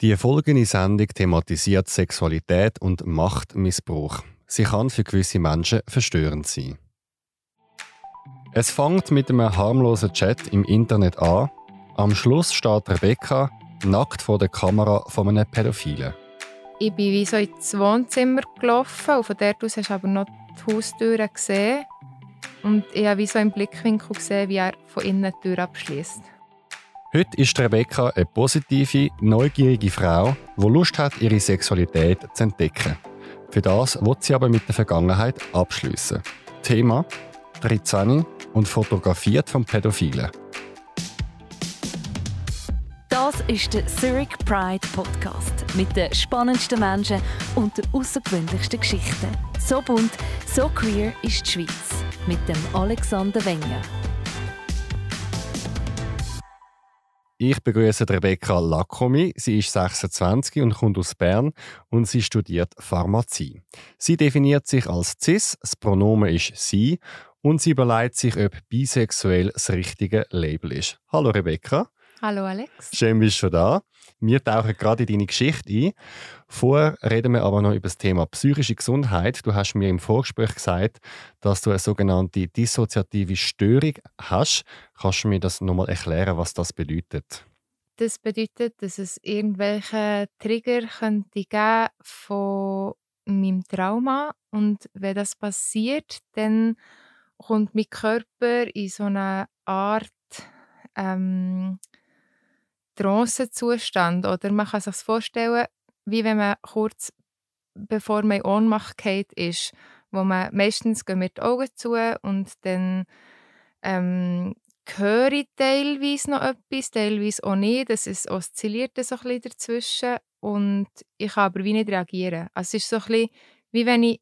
Die folgende Sendung thematisiert Sexualität und Machtmissbrauch. Sie kann für gewisse Menschen verstörend sein. Es fängt mit einem harmlosen Chat im Internet an. Am Schluss steht Rebecca nackt vor der Kamera von einem Pädophilen. Ich bin wie so ins Wohnzimmer gelaufen und von dort aus hast du aber noch die Haustür gesehen. Und ich habe wie so im Blickwinkel gesehen, wie er von innen die Tür abschließt. Heute ist Rebecca eine positive, neugierige Frau, die Lust hat, ihre Sexualität zu entdecken. Für das wird sie aber mit der Vergangenheit abschließen. Thema 13 und fotografiert vom Pädophilen. Das ist der Zurich Pride Podcast mit den spannendsten Menschen und den außergewöhnlichsten Geschichten. So bunt, so queer ist die Schweiz mit dem Alexander Wenger. Ich begrüße Rebecca Lacromi. Sie ist 26 und kommt aus Bern und sie studiert Pharmazie. Sie definiert sich als cis, das Pronomen ist sie und sie überlegt sich, ob bisexuell das richtige Label ist. Hallo Rebecca. Hallo Alex. Schön bist du da. Wir tauchen gerade in deine Geschichte ein. Vorher reden wir aber noch über das Thema psychische Gesundheit. Du hast mir im Vorgespräch gesagt, dass du eine sogenannte dissoziative Störung hast. Kannst du mir das nochmal erklären, was das bedeutet? Das bedeutet, dass es irgendwelche Trigger könnte geben von meinem Trauma und wenn das passiert, dann kommt mein Körper in so eine Art ähm, Trancezustand. Oder man kann sich vorstellen, wie wenn man kurz bevor man in Ohnmacht geht, ist, wo man meistens gehen wir die Augen zu und dann ähm, höre ich teilweise noch etwas, teilweise auch nicht. Das ist oszilliert so ein bisschen dazwischen und ich kann aber wie nicht reagieren. Also es ist so ein bisschen, wie wenn ich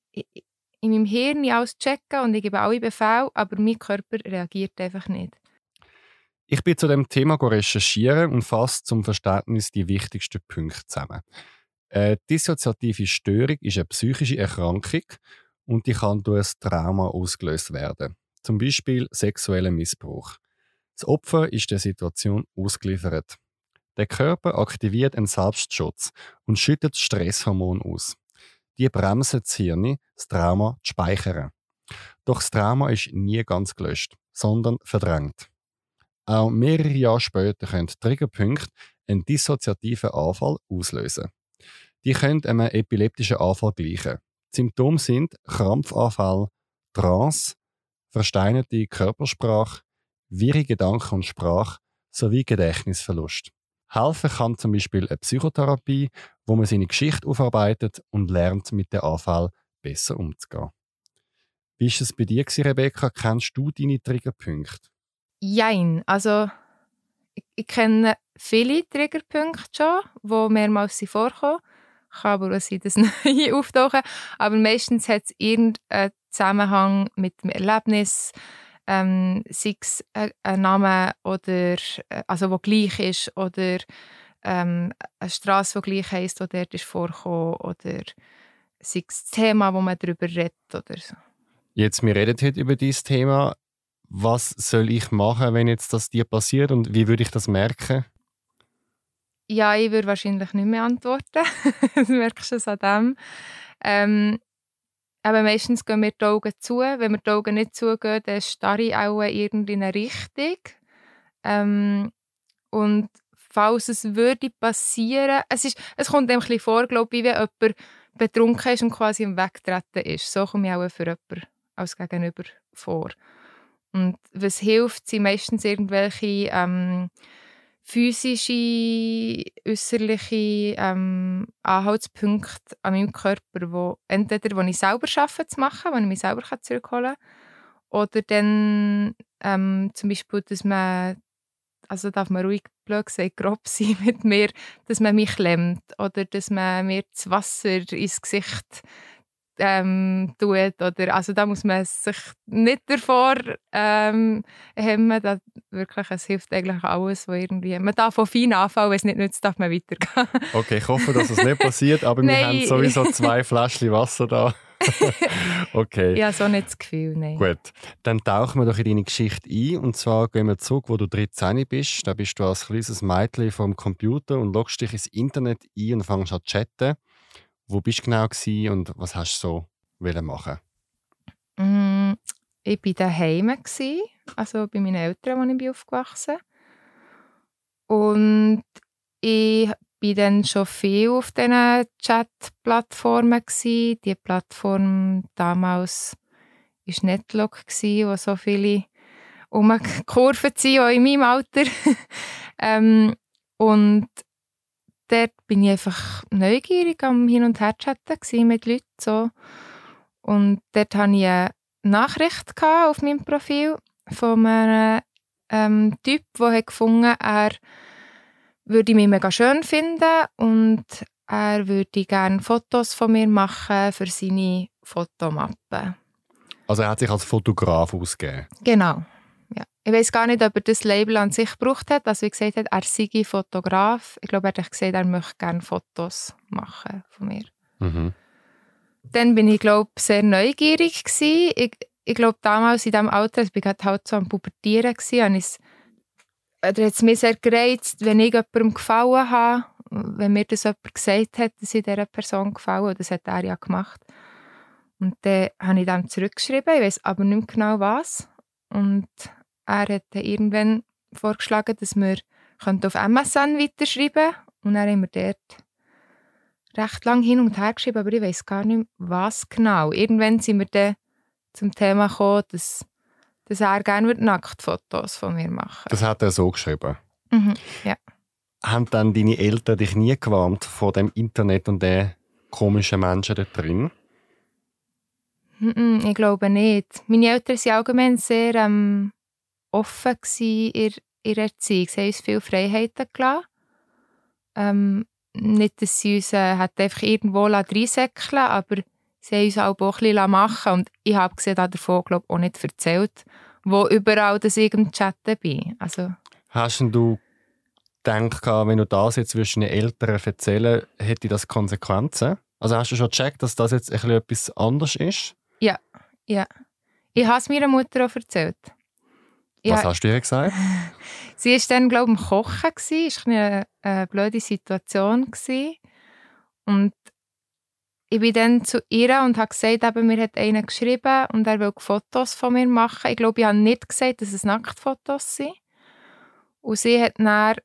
in meinem Hirn alles checke und ich gebe alle Befehle, aber mein Körper reagiert einfach nicht. Ich bin zu dem Thema recherchieren und fasse zum Verständnis die wichtigsten Punkte zusammen. Eine dissoziative Störung ist eine psychische Erkrankung und die kann durch ein Trauma ausgelöst werden. Zum Beispiel sexueller Missbrauch. Das Opfer ist der Situation ausgeliefert. Der Körper aktiviert einen Selbstschutz und schüttet Stresshormon aus. Die bremsen das Hirn, das Trauma zu speichern. Doch das Trauma ist nie ganz gelöscht, sondern verdrängt. Auch mehrere Jahre später können Triggerpunkte einen dissoziativen Anfall auslösen. Die können einem epileptischen Anfall gleichen. Symptome sind Krampfanfall, Trance, versteinerte Körpersprache, wirre Gedanken und Sprache sowie Gedächtnisverlust. Helfen kann zum Beispiel eine Psychotherapie, wo man seine Geschichte aufarbeitet und lernt, mit dem Anfall besser umzugehen. Wie war es bei dir, Rebecca? Kennst du deine Triggerpunkte? Jein. Also, ich, ich kenne viele Triggerpunkte schon, die mehrmals vorkommen. Kann aber auch sein, dass neue auftauchen. Aber meistens hat es irgendeinen Zusammenhang mit dem Erlebnis, ähm, sei es ein Name oder, äh, also, wo gleich ist oder ähm, eine Straße, die gleich heisst, die dort ist vorgekommen oder sei es das Thema, wo man darüber redet oder so. Jetzt, wir reden heute über dieses Thema was soll ich machen, wenn jetzt das dir passiert und wie würde ich das merken? Ja, ich würde wahrscheinlich nicht mehr antworten. das merkst du es an dem. Ähm, aber meistens gehen wir die Augen zu. Wenn wir die Augen nicht zugehen, dann starre ich auch in irgendeine Richtung. Ähm, und falls es würde passieren, es, ist, es kommt einem ein vor, glaube ich, wie jemand betrunken ist und quasi im Wegtreten ist. So komme ich auch für jemanden als Gegenüber vor. Und was hilft, sind meistens irgendwelche ähm, physische, äußerliche ähm, Anhaltspunkte an meinem Körper, wo entweder wo ich selber schaffe zu machen, wo ich mich selber zurückholen kann, oder dann ähm, zum Beispiel, dass man also darf man ruhig blöd gesagt, grob sein mit mir, dass man mich klemmt oder dass man mir das Wasser ins Gesicht ähm, tut. Oder, also da muss man sich nicht davor ähm, hemmen. Da, wirklich, es hilft eigentlich alles, wo irgendwie... Man darf von fein anfangen, wenn es nicht nützt, darf man weitergehen. okay, ich hoffe, dass es nicht passiert, aber wir haben sowieso zwei Fläschchen Wasser da. okay. Ja, so nicht das Gefühl, nein. Gut, dann tauchen wir doch in deine Geschichte ein. Und zwar gehen wir zurück, wo du 13 bist. Da bist du als kleines Mädchen vom Computer und loggst dich ins Internet ein und fängst an zu chatten. Wo bist du genau und was hast du so machen? Mm, ich war daheim, also bei meinen Eltern, als ich bin aufgewachsen Und ich war dann schon viel auf diesen Chat-Plattformen. Die Plattform damals war Netlog, wo so viele umgekurvt sind, auch in meinem Alter. ähm, und dort bin ich einfach neugierig am Hin- und Herchatten mit Leuten. So. Und dort hatte ich eine Nachricht auf meinem Profil von einem ähm, Typ, der gefunden hat, er würde mich mega schön finden und er würde gerne Fotos von mir machen für seine Fotomappe. Also er hat sich als Fotograf ausgegeben. Genau. Ja. Ich weiß gar nicht, ob er das Label an sich gebraucht hat. Also wie gesagt hat, er sei Fotograf. Ich glaube, er hat gesagt, er möchte gerne Fotos machen von mir. Mhm. Dann bin ich glaube sehr neugierig gewesen. Ich, ich glaube damals in diesem Alter, ich war halt so am Pubertieren gewesen, oder hat es mich sehr gereizt, wenn ich jemandem gefallen habe, wenn mir das jemand gesagt hat, dass ich dieser Person gefallen das hat er ja gemacht. Und dann habe ich dem zurückgeschrieben, ich weiß aber nicht mehr genau was. Und er hat irgendwann vorgeschlagen, dass wir auf MSN weiterschreiben. Und dann haben wir dort recht lang hin und her geschrieben, aber ich weiß gar nicht was genau. Irgendwann sind wir dann zum Thema gekommen, dass dass er gerne Nacktfotos von mir machen Das hat er so geschrieben? Mhm, ja. Haben dann deine Eltern dich nie gewarnt vor dem Internet und den komischen Menschen da drin? Ich glaube nicht. Meine Eltern waren allgemein sehr ähm, offen in ihrer Erziehung. Sie haben uns viele Freiheiten gelassen. Ähm, nicht, dass sie uns äh, einfach irgendwo reinsäckeln aber sie haben uns auch ein bisschen machen Und ich habe gesehen, davon glaube auch nicht erzählt, wo überall das ich im Chatten bin. Also, Hast du gedacht, wenn du das jetzt zwischen den Eltern erzählen, hätte das Konsequenzen? Also hast du schon gecheckt, dass das jetzt etwas anders ist? Ja, ja. Ich habe es meiner Mutter auch erzählt. Was ja, hast du ihr gesagt? Sie war dann, glaube ich, am Kochen. Es war eine, eine blöde Situation. Und ich bin dann zu ihr und habe gesagt, eben, mir hat einer geschrieben und er will Fotos von mir machen. Ich glaube, ich habe nicht gesagt, dass es Nacktfotos sind. Und sie hat dann,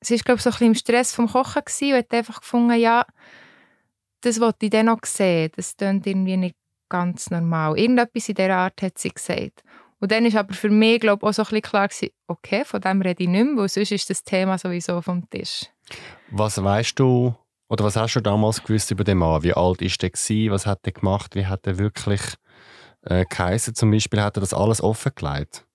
sie war, glaube ich, so ein bisschen im Stress vom Kochen und hat einfach gefunden, ja, das wollte ich dann noch sehen. Das klingt irgendwie nicht ganz normal. Irgendetwas in dieser Art hat sie gesagt. Und dann war aber für mich, glaube ich, auch so ein bisschen klar gewesen, okay, von dem rede ich nicht mehr, weil sonst ist das Thema sowieso vom Tisch. Was weißt du oder was hast du damals gewusst über den Mann? Wie alt ist der gewesen? Was hat er gemacht? Wie hat er wirklich äh, geheißen? Zum Beispiel hat er das alles offengelegt?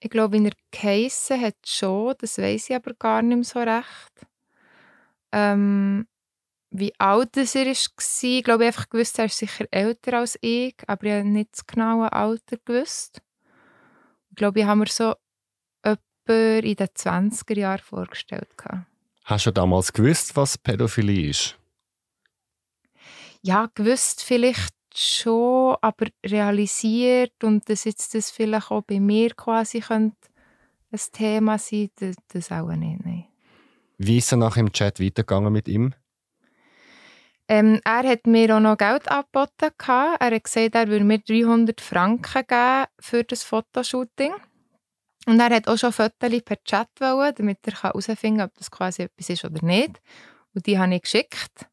Ich glaube, wenn er geheißen hat schon, das weiß ich aber gar nicht mehr so recht. Ähm, wie alt er war, ich glaube ich einfach gewusst, er ist sicher älter als ich, aber ich habe nicht das genaue Alter gewusst. Ich glaube, ich habe mir so etwa in den 20er Jahren vorgestellt. Hast du damals gewusst, was Pädophilie ist? Ja, gewusst vielleicht schon, aber realisiert und dass jetzt das vielleicht auch bei mir quasi könnte ein Thema sein, das, das auch nicht. Nein. Wie ist er nach dem Chat weitergegangen mit ihm? Ähm, er hat mir auch noch Geld angeboten. Er hat gesagt, er würde mir 300 Franken geben für das Fotoshooting. Und er hat auch schon Fotos per Chat wollen, damit er herausfinden kann, ob das quasi etwas ist oder nicht. Und die habe ich geschickt.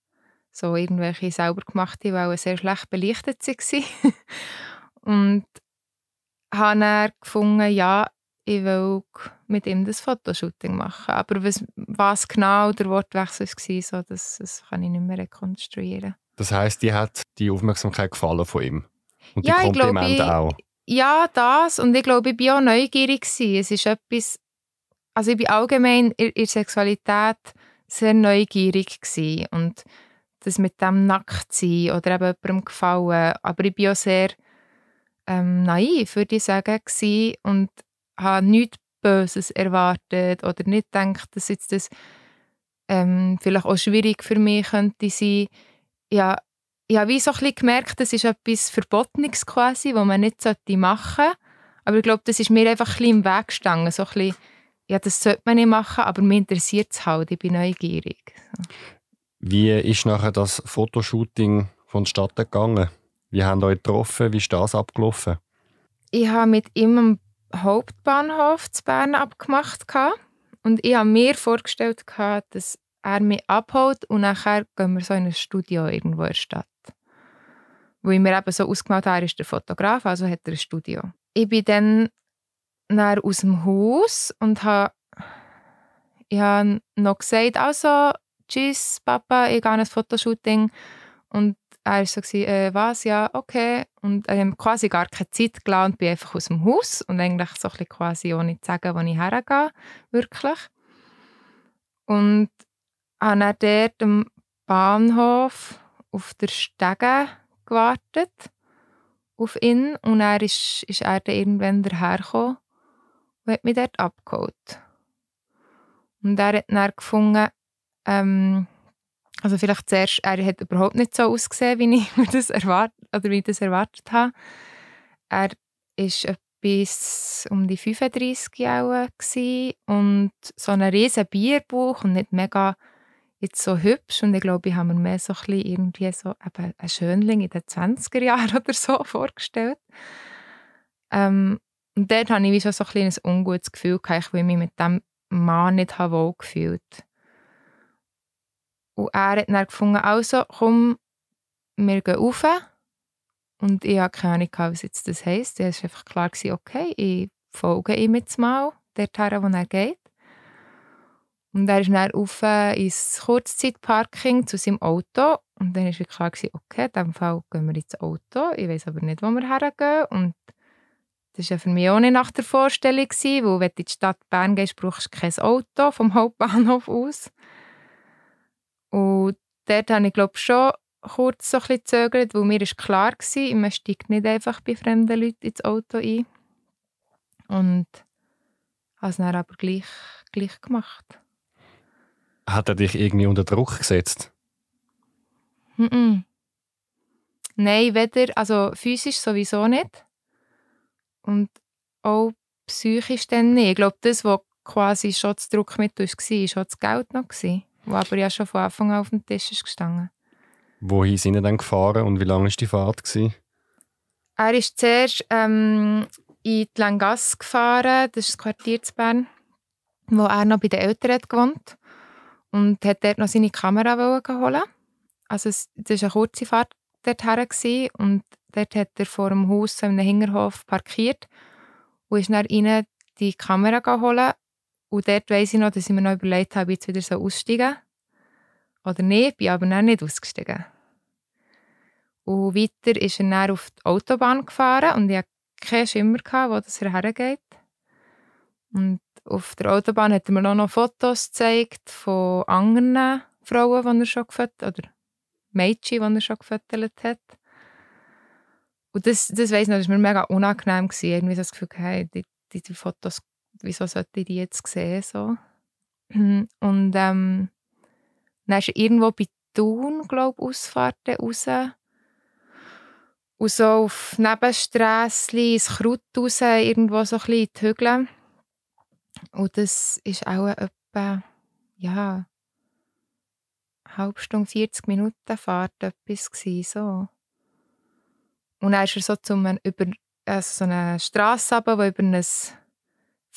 So irgendwelche selber gemachte, die sehr schlecht belichtet waren. und habe dann gefunden, ja, ich will mit ihm das Fotoshooting machen. Aber was, was genau der Wortwechsel war, so, das, das kann ich nicht mehr rekonstruieren. Das heisst, die hat die Aufmerksamkeit gefallen von ihm? Und ja, die Komplimente ich, auch? Ja, das. Und ich glaube, ich war auch neugierig. Gewesen. Es ist etwas, also ich bin allgemein in, in Sexualität sehr neugierig gewesen. und das mit dem nackt sein oder eben jemandem gefallen. Aber ich war auch sehr ähm, naiv, würde ich sagen, gewesen und habe nichts Böses erwartet oder nicht gedacht, dass jetzt das ähm, vielleicht auch schwierig für mich könnte sein. Ja, ich habe wie so ein bisschen gemerkt, das ist etwas Verbotenes quasi, was man nicht machen sollte. Aber ich glaube, das ist mir einfach ein bisschen im Weg gestanden. So ein bisschen, ja, das sollte man nicht machen, aber mir interessiert es halt, ich bin neugierig. Wie ist nachher das Fotoshooting vonstatten gegangen? Wie haben euch getroffen? Wie ist das abgelaufen? Ich habe mit ihm am Hauptbahnhof zu Bern abgemacht. Und ich habe mir vorgestellt, dass er mich abholt und nachher gehen wir so in ein Studio irgendwo in der Stadt. Wo ich mir eben so ausgemalt habe, ist der Fotograf, also hat er ein Studio. Ich bin dann aus dem Haus und habe, ich habe noch gesagt, also, tschüss Papa, ich gehe ein Fotoshooting. Und er war so, äh, was, ja, okay. Und ich habe quasi gar keine Zeit gelassen und bin einfach aus dem Haus und eigentlich so ein quasi ohne zu sagen, wo ich hergehe, wirklich. Und habe dann dort am Bahnhof auf der Stege gewartet auf ihn und er ist, ist er dann irgendwann dahergekommen und hat mich dort abgeholt. Und er hat dann gefunden, ähm, also vielleicht zuerst, er hat überhaupt nicht so ausgesehen, wie ich das erwartet, oder wie ich das erwartet habe. Er war bis um die 35 Jahre und so ein riesen Bierbuch und nicht mega jetzt so hübsch und ich glaube, ich habe mir mehr so ein bisschen irgendwie so einen Schönling in den 20er Jahren oder so vorgestellt. Ähm, und dort hatte ich schon so ein, ein ungutes Gefühl, gehabt, weil ich mich mit dem Mann nicht wohl gefühlt Und er hat dann gefunden, also komm, wir gehen rauf. Und ich hatte keine Ahnung, was jetzt das heisst. Es war einfach klar, okay, ich folge ihm jetzt mal dorthin, wo er geht. Und er ist dann rauf ins Kurzzeitparking zu seinem Auto. Und dann war klar, okay, in diesem Fall gehen wir ins Auto. Ich weiß aber nicht, wo wir hergehen. Und das war für mich auch nicht nach der Vorstellung, weil wenn du in die Stadt Bern gehst, brauchst du kein Auto vom Hauptbahnhof aus. Und dort habe ich glaube schon kurz so ein bisschen gezögert, weil mir ist klar war, man steigt nicht einfach bei fremden Leuten ins Auto ein. Und habe es dann aber gleich, gleich gemacht. Hat er dich irgendwie unter Druck gesetzt? Mm -mm. Nein, weder, also physisch sowieso nicht. Und auch psychisch dann nicht. Ich glaube, das, was quasi schon das Druckmittel war, war schon das Geld noch. Gewesen, was aber ja schon von Anfang an auf dem Tisch ist gestanden. Wohin sind Sie dann gefahren und wie lange war die Fahrt? Gewesen? Er ist zuerst ähm, in die Langasse gefahren, das ist das Quartier zu Bern, wo er noch bei den Eltern hat gewohnt und hat dort noch seine Kamera holen. Also es, das war eine kurze Fahrt dorthin und dort hat er vor dem Haus in einem Hinterhof parkiert und ist dann rein die Kamera holen. Und dort weiss ich noch, dass ich mir noch überlegt habe, jetzt wieder so aussteigen oder nicht, bin aber dann nicht ausgestiegen. Und weiter ist er dann auf die Autobahn gefahren und ich hatte keinen Schimmer, wo das hergeht. Und auf der Autobahn hat er mir noch Fotos gezeigt von anderen Frauen, die er schon gefüttert oder Mädchen, die er schon gefüttert hat. Und das, das weiss ich noch, das war mir mega unangenehm. Gewesen. Irgendwie das Gefühl, hey, die, die, Fotos, wieso sollte ich die jetzt sehen? So. Und ähm, dann ist irgendwo bei Thun, glaube ich, Ausfahrten raus. Und so auf Nebensträsschen, ins Kraut raus, irgendwo so ein bisschen in die Hügel. Und das ist auch etwa, ja, eine halbe Stunde, 40 Minuten Fahrt etwas gewesen, so. Und dann ist er so zum, über also so eine Straße runter, die über ein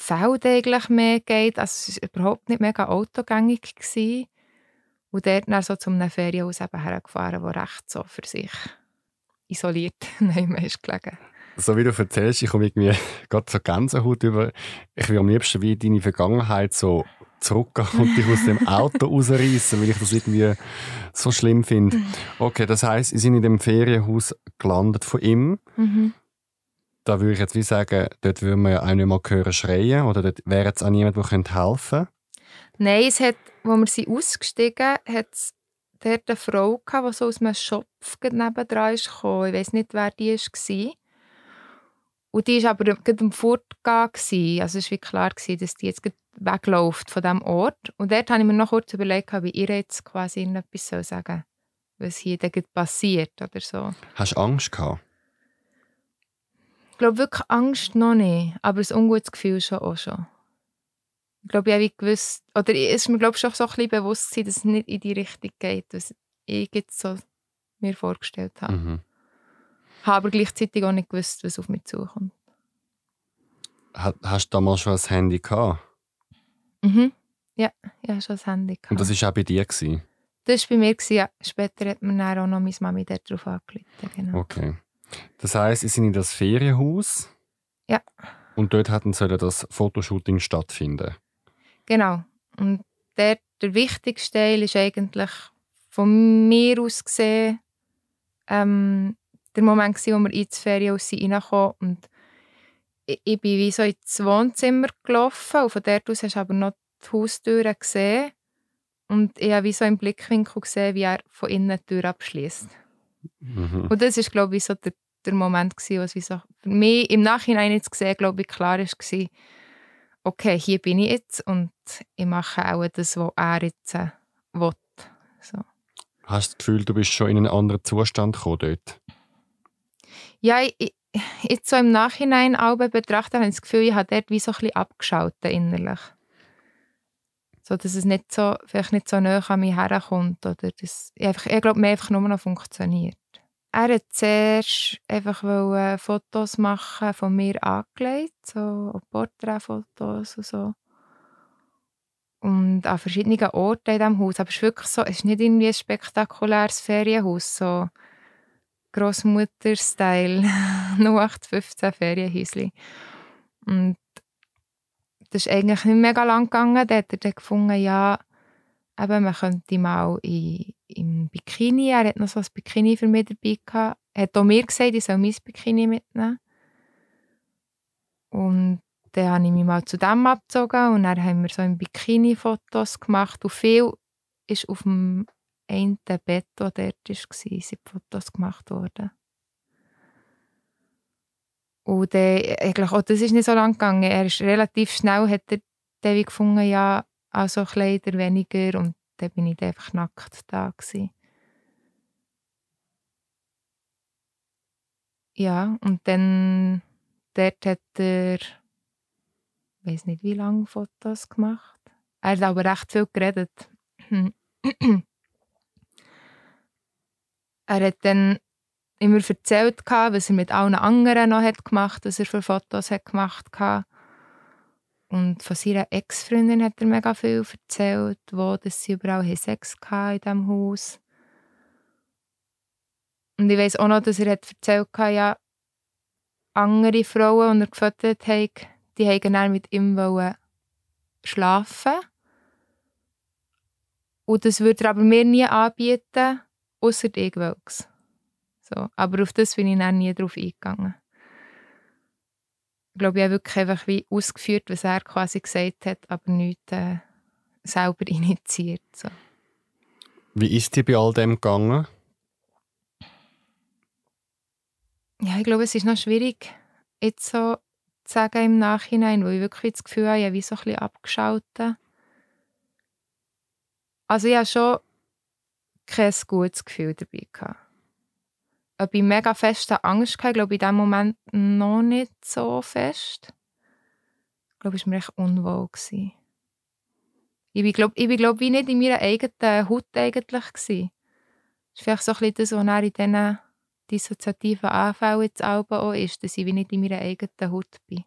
Feld eigentlich mehr geht. Also es war überhaupt nicht mega autogängig. Gewesen. Und dort dann so zu einem Ferienhaus eben hergefahren, das recht so für sich isoliert neben mir ist gelegen so wie du erzählst, ich komme irgendwie gerade so Gänsehaut über. Ich will am liebsten wie deine Vergangenheit so zurückgehen und dich aus dem Auto rausreißen, weil ich das irgendwie so schlimm finde. Mhm. Okay, das heißt, Sie sind in dem Ferienhaus gelandet von ihm. Mhm. Da würde ich jetzt wie sagen, dort würde man ja auch nicht mal hören schreien oder dort wäre jetzt auch niemand, der helfen könnte. Nein, es hat, wo wir sie ausgestiegen hat es dort eine Frau gehabt, die so aus einem Schopf nebendran kam. Ich weiß nicht, wer die war. Und die war aber gerade am Fortgehen. Also es war klar, dass die jetzt wegläuft von diesem Ort. Und dort habe ich mir noch kurz überlegt, wie ihr jetzt quasi etwas sagen soll. was hier passiert oder so. Hast du Angst gehabt? Ich glaube wirklich Angst noch nicht, aber ein ungutes Gefühl schon auch schon. Ich glaube, ich habe gewusst, oder es ist mir glaube ich, schon so ein bisschen bewusst gewesen, dass es nicht in die Richtung geht, was ich jetzt so mir vorgestellt habe. Mhm. Habe aber gleichzeitig auch nicht gewusst, was auf mich zukommt. Ha- Hast du damals schon ein Handy gehabt? Mhm. Ja, ich hatte schon ein Handy. Gehabt. Und das war auch bei dir? Gewesen? Das war bei mir. Gewesen, ja. Später hat mir dann auch noch meine Mami dort drauf angerufen. Genau. Okay. Das heisst, sie sind in das Ferienhaus. Ja. Und dort hätten sollen das Fotoshooting stattfinden. Genau. Und der, der wichtigste Teil ist eigentlich von mir aus gesehen ähm, der Moment, gewesen, wo wir ins Ferienhaus reinkamen. Und ich, ich bin wie so ins Wohnzimmer gelaufen. Und von dort aus hast du aber noch die Haustüre gesehen. Und ich habe wie so im Blickwinkel gesehen, wie er von innen die Tür abschließt. Mhm. Und das ist, glaube ich, so der, der Moment, gewesen, was wie so für mich im Nachhinein jetzt gesehen, glaube ich, klar ist, war, okay, hier bin ich jetzt und ich mache auch das, was er jetzt äh, will. So. Hast du das Gefühl, du bist schon in einen anderen Zustand gekommen dort? Ja, ich, ich, jetzt so im Nachhinein auch betrachtet, habe ich das Gefühl, ich habe dort wie so ein bisschen abgeschaltet innerlich. So, dass es nicht so, vielleicht nicht so nah an mich herkommt. Oder das, ich, einfach, ich glaube, mehr einfach nur noch funktioniert. Er hat zuerst einfach Fotos machen von mir angelegt, so Porträtfotos und so. Und an verschiedenen Orten in diesem Haus. Aber es ist wirklich so, es ist nicht irgendwie ein spektakuläres Ferienhaus, so Grossmutter-Style, 0815 Ferienhäuschen. Und das ist eigentlich nicht mega lang gegangen. Da hat er dann gefunden, ja, eben, man könnte mal in, im Bikini, er hat noch so ein Bikini für mich dabei gehabt. Er hat auch mir gesagt, ich soll mein Bikini mitnehmen. Und dann habe ich mich mal zu dem abgezogen und dann haben wir so im Bikini Fotos gemacht. Und viel ist auf dem einen Bett, das dort war, sind Fotos gemacht worden. Und dann, eigentlich, auch das ist nicht so lang gegangen. Er ist relativ schnell, hat er dann gefunden, ja, also Kleider weniger und dann bin ich einfach nackt da gewesen. Ja, und dann dort hat er, ich weiß nicht wie lange Fotos gemacht. Er hat aber recht viel geredet. er hat dann immer erzählt, was er mit allen anderen noch hat gemacht was er für Fotos hat gemacht hat. Und von seiner Ex-Freundin hat er mega viel erzählt, wo dass sie überall Sex hatten in diesem Haus. Und ich weiß auch noch, dass er hat erzählt hat, ja, andere Frauen, die er gefüttert hat, die wollten dann mit ihm schlafen. Und das würde er aber mir nie anbieten, außer wollte so. Aber auf das bin ich dann nie drauf eingegangen. Ich glaube, ich habe wirklich einfach wie ausgeführt, was er quasi gesagt hat, aber nicht äh, selber initiiert. So. Wie ist dir bei all dem gegangen? Ja, ich glaube, es ist noch schwierig, jetzt so zu sagen im Nachhinein, weil ich wirklich das Gefühl habe, ich habe wie so ein bisschen abgeschaltet. Also ich habe schon kein gutes Gefühl dabei gehabt. Ob ich mega feste Angst hatte, glaube ich, in diesem Moment noch nicht so fest. Ich glaube, es war mir echt unwohl. Gewesen. Ich bin, glaube ich, bin, glaub, wie nicht in meiner eigenen Haut eigentlich. Gewesen. Das ist vielleicht so ein bisschen das, was dann in diesen dissoziativen Anfällen jetzt auch ist, dass ich wie nicht in meiner eigenen Haut bin.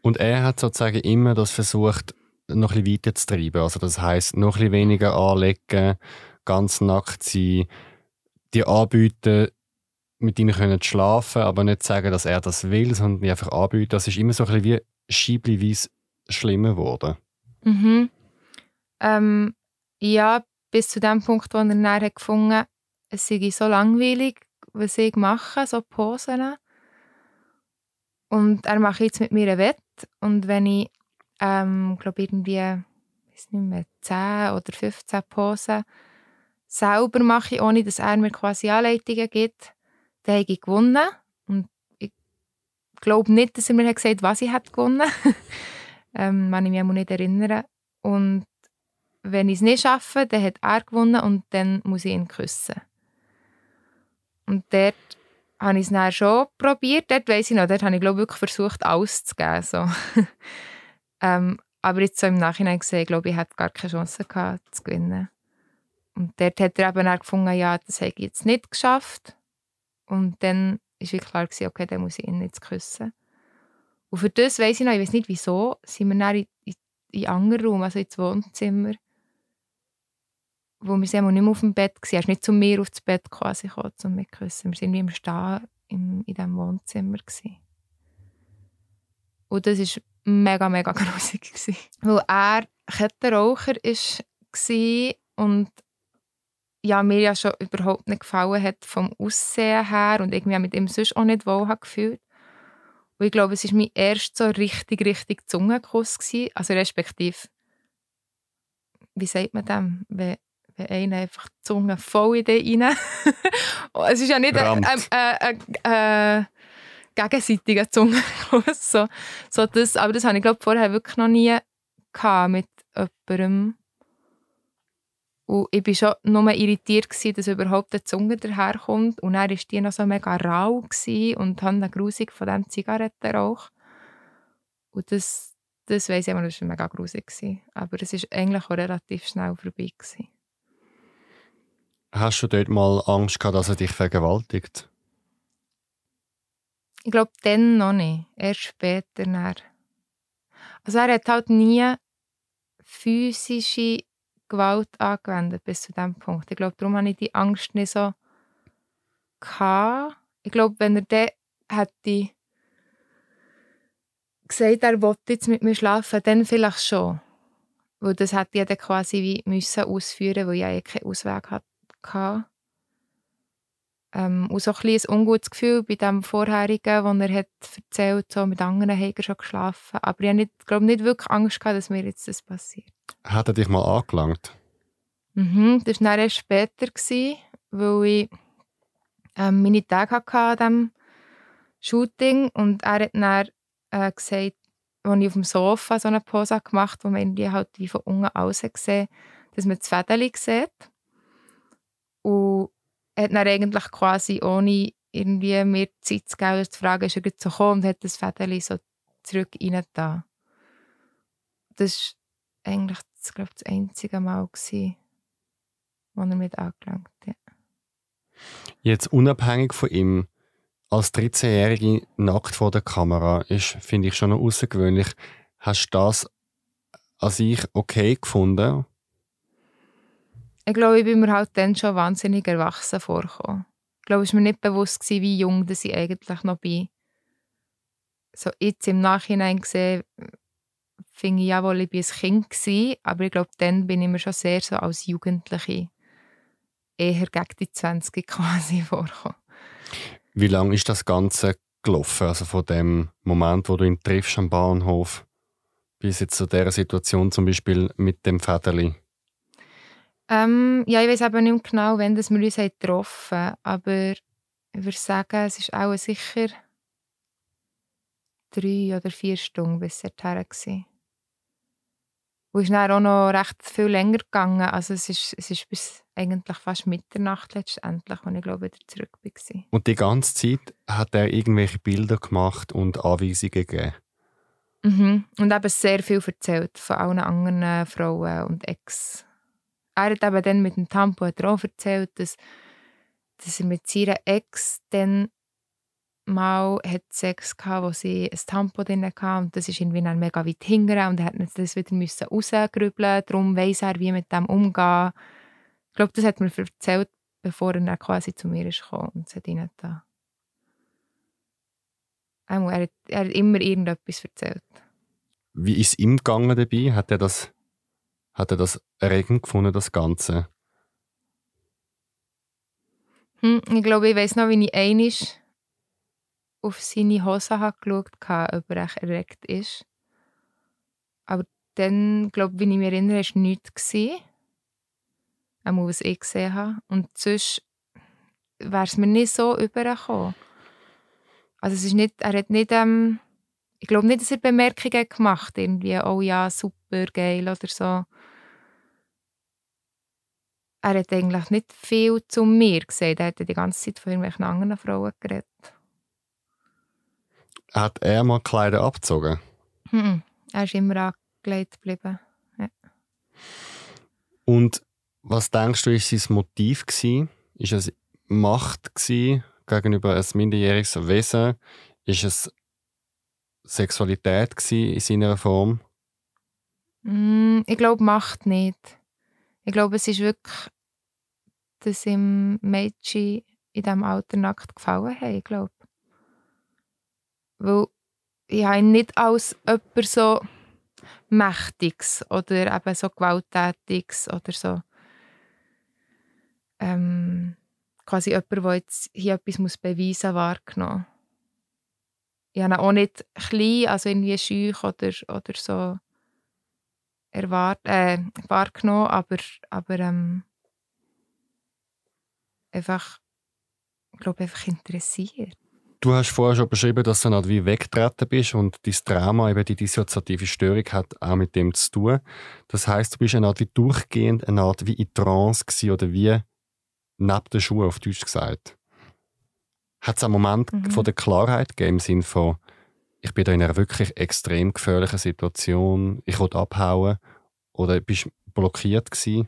Und er hat sozusagen immer das versucht, noch ein bisschen weiter zu treiben. Also das heißt noch ein bisschen weniger anlegen, ganz nackt sein, die anbieten, mit ihnen können schlafen, aber nicht sagen, dass er das will, sondern einfach anbieten. Das ist immer so ein bisschen wie schiebliweise schlimmer geworden. Mhm. Ähm, ja, bis zu dem Punkt, wo er dann hat gefunden es sei so langweilig, was ich mache, so Posen. Und er macht jetzt mit mir ein Wett. Und wenn ich, ähm, glaube irgendwie, weiß nicht mehr, 10 oder 15 Posen selber mache, ohne dass er mir quasi Anleitungen gibt, dann habe ich gewonnen. Und ich glaube nicht, dass er mir gesagt hat, was ich hätte gewonnen ähm, kann ich mich nicht erinnern. Und wenn ich es nicht schaffe, dann hat er gewonnen und dann muss ich ihn küssen. Und dort habe ich es dann schon probiert. Dort weiss ich noch, dort habe ich glaube wirklich versucht, alles zu geben. So. ähm, aber jetzt so im Nachhinein gesehen, glaube ich, hätte gar keine Chance gehabt, zu gewinnen. Und dort hat er eben auch gefunden, ja, das habe ich jetzt nicht geschafft. Und dann war klar, gewesen, okay, dann muss ich ihn jetzt küssen. Und für das weiss ich noch, ich weiß nicht wieso, sind wir dann in, in, in anderen Raum, also ins Wohnzimmer, wo wir nicht mehr auf dem Bett waren. Er ist nicht zu mir aufs Bett quasi gekommen, um mich zu küssen. Wir waren wie im Stehen in, diesem Wohnzimmer. Gewesen. Und das war mega, mega grusig. Weil er Kettenraucher war und ja, mir ja schon überhaupt nicht gefallen hat vom Aussehen her und irgendwie mit ihm sonst auch nicht wohl gefühlt. Und ich glaube, es war mein erster so richtig, richtig Zungenkuss. Gewesen. Also respektive, wie sagt man dem, wenn, wenn einer einfach die Zunge voll in den rein... es ist ja nicht ein, ein, ein, gegenseitiger Zungenkuss. So, so das, aber das habe ich glaube vorher wirklich noch nie mit jemandem und ich war schon nur irritiert, gewesen, dass überhaupt eine Zunge daherkommt. Und dann war die noch so mega rau und hatte eine grusig von diesem Zigarettenrauch. Und das, das weiss ich immer, das war mega grusig. Gewesen. Aber es war eigentlich auch relativ schnell vorbei. Gewesen. Hast du dort mal Angst gehabt, dass er dich vergewaltigt? Ich glaube, dann noch nicht. Erst später. Dann. Also er hat halt nie physische Gewalt angewendet bis zu diesem Punkt. Ich glaube, darum hatte ich die Angst nicht so. Gehabt. Ich glaube, wenn er dann hätte gesagt, er wollte jetzt mit mir schlafen, dann vielleicht schon. Weil das hätte ich dann quasi wie müssen ausführen, weil ich ja keinen Ausweg hatte. Ähm, und so ein, ein ungutes Gefühl bei dem vorherigen, wo er hat erzählt so mit anderen hat er schon geschlafen. Aber ich habe nicht, glaube nicht wirklich Angst gehabt, dass mir jetzt das passiert. Hat er dich mal angelangt? Mhm, das war dann erst später, weil ich ähm, meine Tage hatte an diesem Shooting und er hat dann äh, gesagt, als ich auf dem Sofa so eine Pose gemacht habe, wo man irgendwie halt wie von unten aus gesehen dass man das Fädeli sieht. Und er hat dann eigentlich quasi ohne irgendwie mir Zeit zu geben, zu fragen, ist er zu kommen und hat das Fädeli so zurück rein da. Das war eigentlich das, glaub, das einzige Mal, gewesen, wo er mit angelangt hat. Jetzt unabhängig von ihm, als 13-Jährige nackt vor der Kamera ist, finde ich schon noch außergewöhnlich. Hast du das an sich okay gefunden? Ich glaube, ich bin mir halt dann schon wahnsinnig erwachsen vorgekommen. Ich glaube, es war mir nicht bewusst, wie jung dass ich eigentlich noch bin. So jetzt im Nachhinein gesehen, finde ich, jawohl, ich war ein Kind, gewesen, aber ich glaube, dann bin ich mir schon sehr so als Jugendliche eher gegen die 20 quasi vorgekommen. Wie lange ist das Ganze gelaufen? Also von dem Moment, wo du ihn triffst am Bahnhof, bis jetzt zu dieser Situation zum Beispiel mit dem Federli? Ähm, ja, ich weiß aber nicht genau, wann wir uns getroffen haben, aber ich würde sagen, es ist auch sicher drei oder vier Stunden bis er war. Und ist dann auch noch recht viel länger gegangen. Also es ist, es ist bis eigentlich fast Mitternacht letztendlich, als ich glaube wieder zurück war. Und die ganze Zeit hat er irgendwelche Bilder gemacht und Anweisungen gegeben? Mhm. Und eben sehr viel erzählt von allen anderen Frauen und Ex. Er hat eben dann mit dem Tampo auch erzählt, dass, dass er mit seiner Ex dann mal hat Sex gehabt, wo sie ein Tampo drin hatte und das ist irgendwie dann mega weit hinten und er hat das wieder müssen rausgrübeln darum weiss er, wie mit dem umgehen. Ich glaube, das hat mir erzählt, bevor er dann quasi zu mir ist gekommen und es hat ihn da. Er hat, er hat immer irgendetwas erzählt. Wie ist es ihm gegangen dabei? Hat er das, hat er das erregend gefunden, das Ganze? Hm, ich glaube, ich weiß noch, wie ich einig auf seine Hose geschaut habe, ob er echt erregt ist. Aber dann, glaube ich, wie ich mich erinnere, war nichts. Gewesen. Auch was ich gesehen habe. Und sonst wäre es mir nicht so übergekommen. Also es ist nicht, er hat nicht, ähm, ich glaube nicht, dass er Bemerkungen gemacht irgendwie, oh ja, super, geil oder so. er hat eigentlich nicht viel zu mir gesagt. Er hat die ganze Zeit von irgendwelchen anderen Frauen geredet. Hat er mal Kleider abgezogen? Mhm. Er ist immer angelegt geblieben. Ja. Und was denkst du, ist sein Motiv gewesen? Ist es Macht gewesen gegenüber einem minderjähriges Wesen? Ist es Sexualität gewesen in seiner Form? Mm, ich glaube, Macht nicht. Ich glaube, es ist wirklich, dass ihm Mädchen in diesem Alter nackt gefallen haben, ich glaube. Weil ich habe ihn nicht als jemand so Mächtiges oder eben so Gewalttätiges oder so ähm, quasi jemand, der jetzt hier etwas muss beweisen muss, wahrgenommen. Ich habe ihn auch nicht klein, also irgendwie schüch oder, oder so erwart äh, wahrgenommen, aber, aber ähm, einfach, ich glaube, einfach interessiert. Du hast vorher schon beschrieben, dass du dann wie weggetreten bist und dein Drama, eben die dissoziative Störung, hat auch mit dem zu tun. Das heißt, du bist eine Art wie durchgehend, eine Art wie in Trance gewesen, oder wie neben den Schuhen, auf Deutsch gesagt. Hat es einen Moment mhm. von der Klarheit gegeben, im Sinne von, ich bin da in einer wirklich extrem gefährlichen Situation, ich wollte abhauen oder bist blockiert gewesen?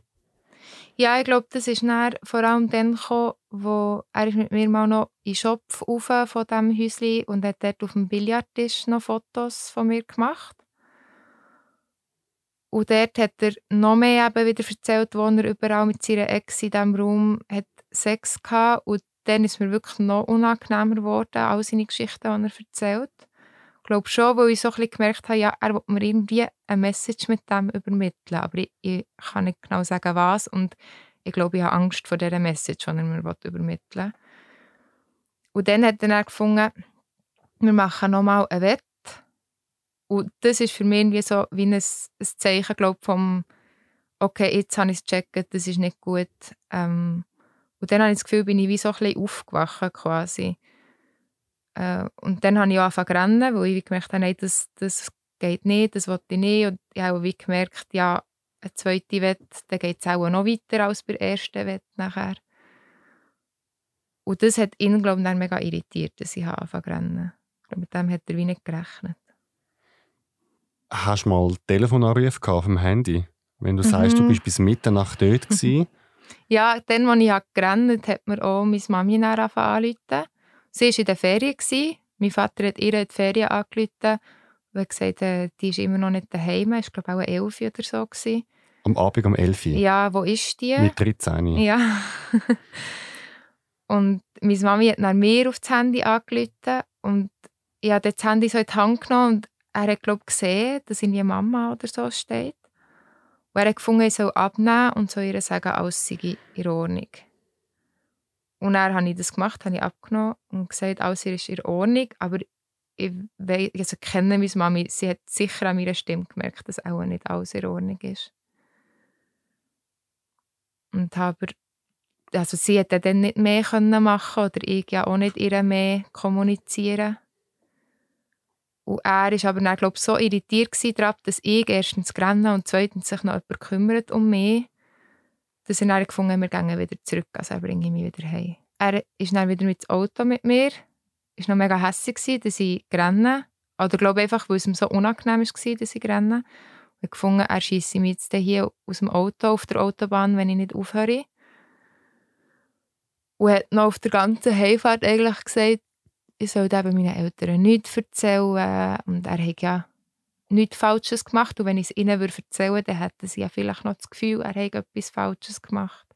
Ja, ich glaube, das ist dann vor allem dann gekommen, wo er ist mit mir mal noch in den Shop rauf von diesem Häuschen und hat dort auf dem Billardtisch noch Fotos von mir gemacht. Und dort hat er noch mehr eben wieder erzählt, wo er überall mit seiner Ex in diesem Raum hat Sex hatte. Und dann ist mir wirklich noch unangenehmer geworden, all seine Geschichten, die er erzählt. Ich glaube schon, weil ich so ein bisschen gemerkt habe, ja, er will mir irgendwie eine Message mit dem übermitteln. Aber ich, ich kann nicht genau sagen, was. Und ich glaube, ich habe Angst vor dieser Message, die er mir übermitteln will. Und dann hat er gefunden, wir machen nochmal ein Wett. Und das ist für mich irgendwie so wie ein, ein Zeichen, glaube vom okay, jetzt habe ich es gecheckt, das ist nicht gut. Ähm, und dann habe ich das Gefühl, bin ich wie so ein bisschen aufgewacht quasi. Äh, und dann habe ich angefangen zu rennen, weil ich gemerkt habe, nein, das, das geht nicht, das wollte ich nicht. Und ich habe wie gemerkt, ja, eine zweite Wette, dann geht es auch noch weiter als bei der ersten Wette nachher. Und das hat ihn, glaube ich, dann mega irritiert, dass ich angefangen zu rennen. Ich mit dem hat er wie nicht gerechnet. Hast du mal Telefonanrufe auf dem Handy? Wenn du mhm. sagst, du mhm. bist bis Mitternacht dort gewesen. Ja, dann, als ich gerannt habe, hat mir auch meine Mami angerufen. Sie war in der Ferien. Mein Vater hat ihr in die Ferien angerufen und hat gesagt, äh, die ist immer noch nicht daheim. Ich glaube auch 11 oder so. Gewesen. Am Abend um 11 Uhr? Ja, wo ist die? Mit 13. Ja. und meine Mami hat nach mir auf das Handy angerufen und ich habe das Handy so in die Hand genommen und er hat glaube gesehen, dass in die Mama oder so steht. Und er hat gefunden, ich soll abnehmen und soll ihr sagen, alles sei in Ordnung. Und dann habe ich das gemacht, habe ich abgenommen und gesagt, alles ist in Ordnung, aber ich weiss, also kenne meine Mami, sie hat sicher an meiner Stimme gemerkt, dass auch nicht alles in Ordnung ist. Und habe, also sie hätte dann nicht mehr machen können oder ich ja auch nicht ihr mehr kommunizieren. Und er war aber dann, glaube ich, so irritiert daran, dass ich erstens rennen und zweitens sich noch jemand kümmert um mich, dass er dann gefunden wir gehen wieder zurück, also er bringe mich wieder heim. Er ist dann wieder mit dem Auto mit mir, war noch mega hässlich, dass ich renne. Oder glaube einfach, weil es ihm so unangenehm war, dass ich renne. Ich gefunden, er schießt mich jetzt hier aus dem Auto auf der Autobahn, wenn ich nicht aufhöre. Und hat noch auf der ganzen Heimfahrt eigentlich gesagt, ich soll eben meinen Eltern nichts erzählen. Und er hat ja nichts Falsches gemacht. Und wenn ich es ihnen erzählen würde, dann hätten sie ja vielleicht noch das Gefühl, er hätte etwas Falsches gemacht.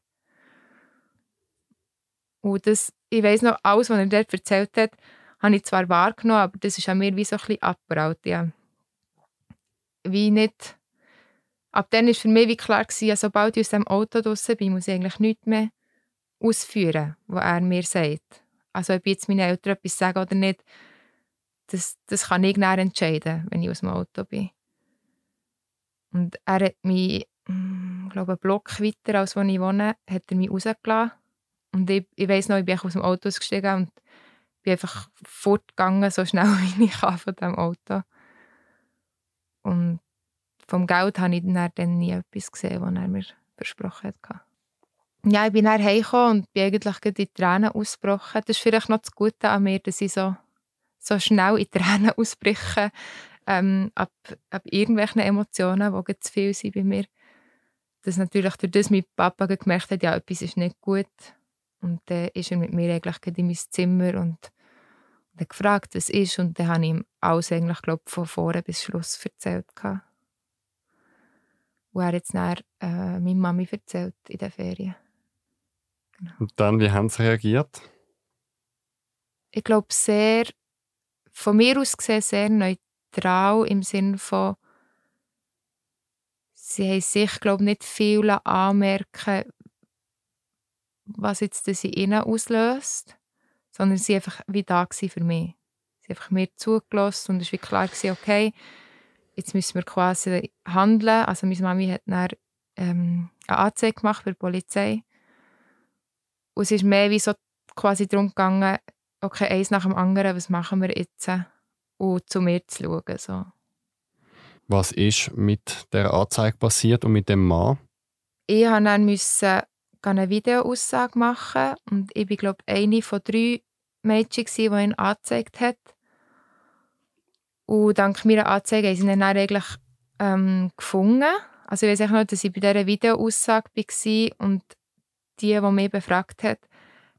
Und das, ich weiss noch, alles, was er dort erzählt hat, habe ich zwar wahrgenommen, aber das ist an mir wie so ein bisschen abgebraut. Ja. Wie nicht. Ab dann war für mich wie klar, gewesen, sobald ich aus dem Auto draußen bin, muss ich eigentlich nichts mehr ausführen, was er mir sagt. Also ob jetzt meine Eltern etwas sagen oder nicht, das, das kann ich nicht entscheiden, wenn ich aus dem Auto bin. Und er hat mich, hm, ich glaube, einen Block weiter, als wo ich wohne, hat er mich rausgelassen. Und ich, ich weiss noch, ich bin aus dem Auto ausgestiegen und bin einfach fortgegangen, so schnell wie ich kann von diesem Auto. Und vom Geld habe ich dann, nie etwas gesehen, was er mir versprochen hat. ja, ich bin dann heimgekommen und bin eigentlich in die Tränen ausgebrochen. Das ist vielleicht noch das Gute an mir, dass ich so, so schnell in Tränen ausbreche, ähm, ab, ab irgendwelchen Emotionen, die zu viel sind bei mir. Dass natürlich durch das mein Papa gemerkt hat, ja, etwas ist nicht gut. Und dann ist er mit mir eigentlich in mein Zimmer und hat gefragt, was ist. Und dann habe ich ihm alles eigentlich, glaub, von vorne bis Schluss erzählt. Und er jetzt dann äh, meine Mami erzählt in den Ferien. Genau. Und dann, wie haben sie reagiert? Ich glaube, sehr, von mir aus gesehen, sehr neutral im Sinne von, sie haben sich, glaube nicht viel anmerken, was jetzt das in ihnen auslöst, sondern sie einfach wie da für mich. Sie einfach mir zugelassen und es war klar, okay, jetzt müssen wir quasi handeln. Also meine Mami hat dann ähm, eine Anzeige gemacht bei der Polizei. Und es ist mehr wie so quasi darum gegangen, okay, eins nach dem anderen, was machen wir jetzt? Und zu mir zu schauen. So. Was ist mit der Anzeige passiert und mit dem Mann? Ich musste dann müssen eine Videoaussage machen und ich bin, glaube ich, eine von drei Mädchen, die ihn angezeigt hat. Und dank meiner Anzeige haben sie ihn dann eigentlich ähm, gefunden. Also ich weiß auch noch, dass ich bei dieser Videoaussage war und die, die mich befragt hat,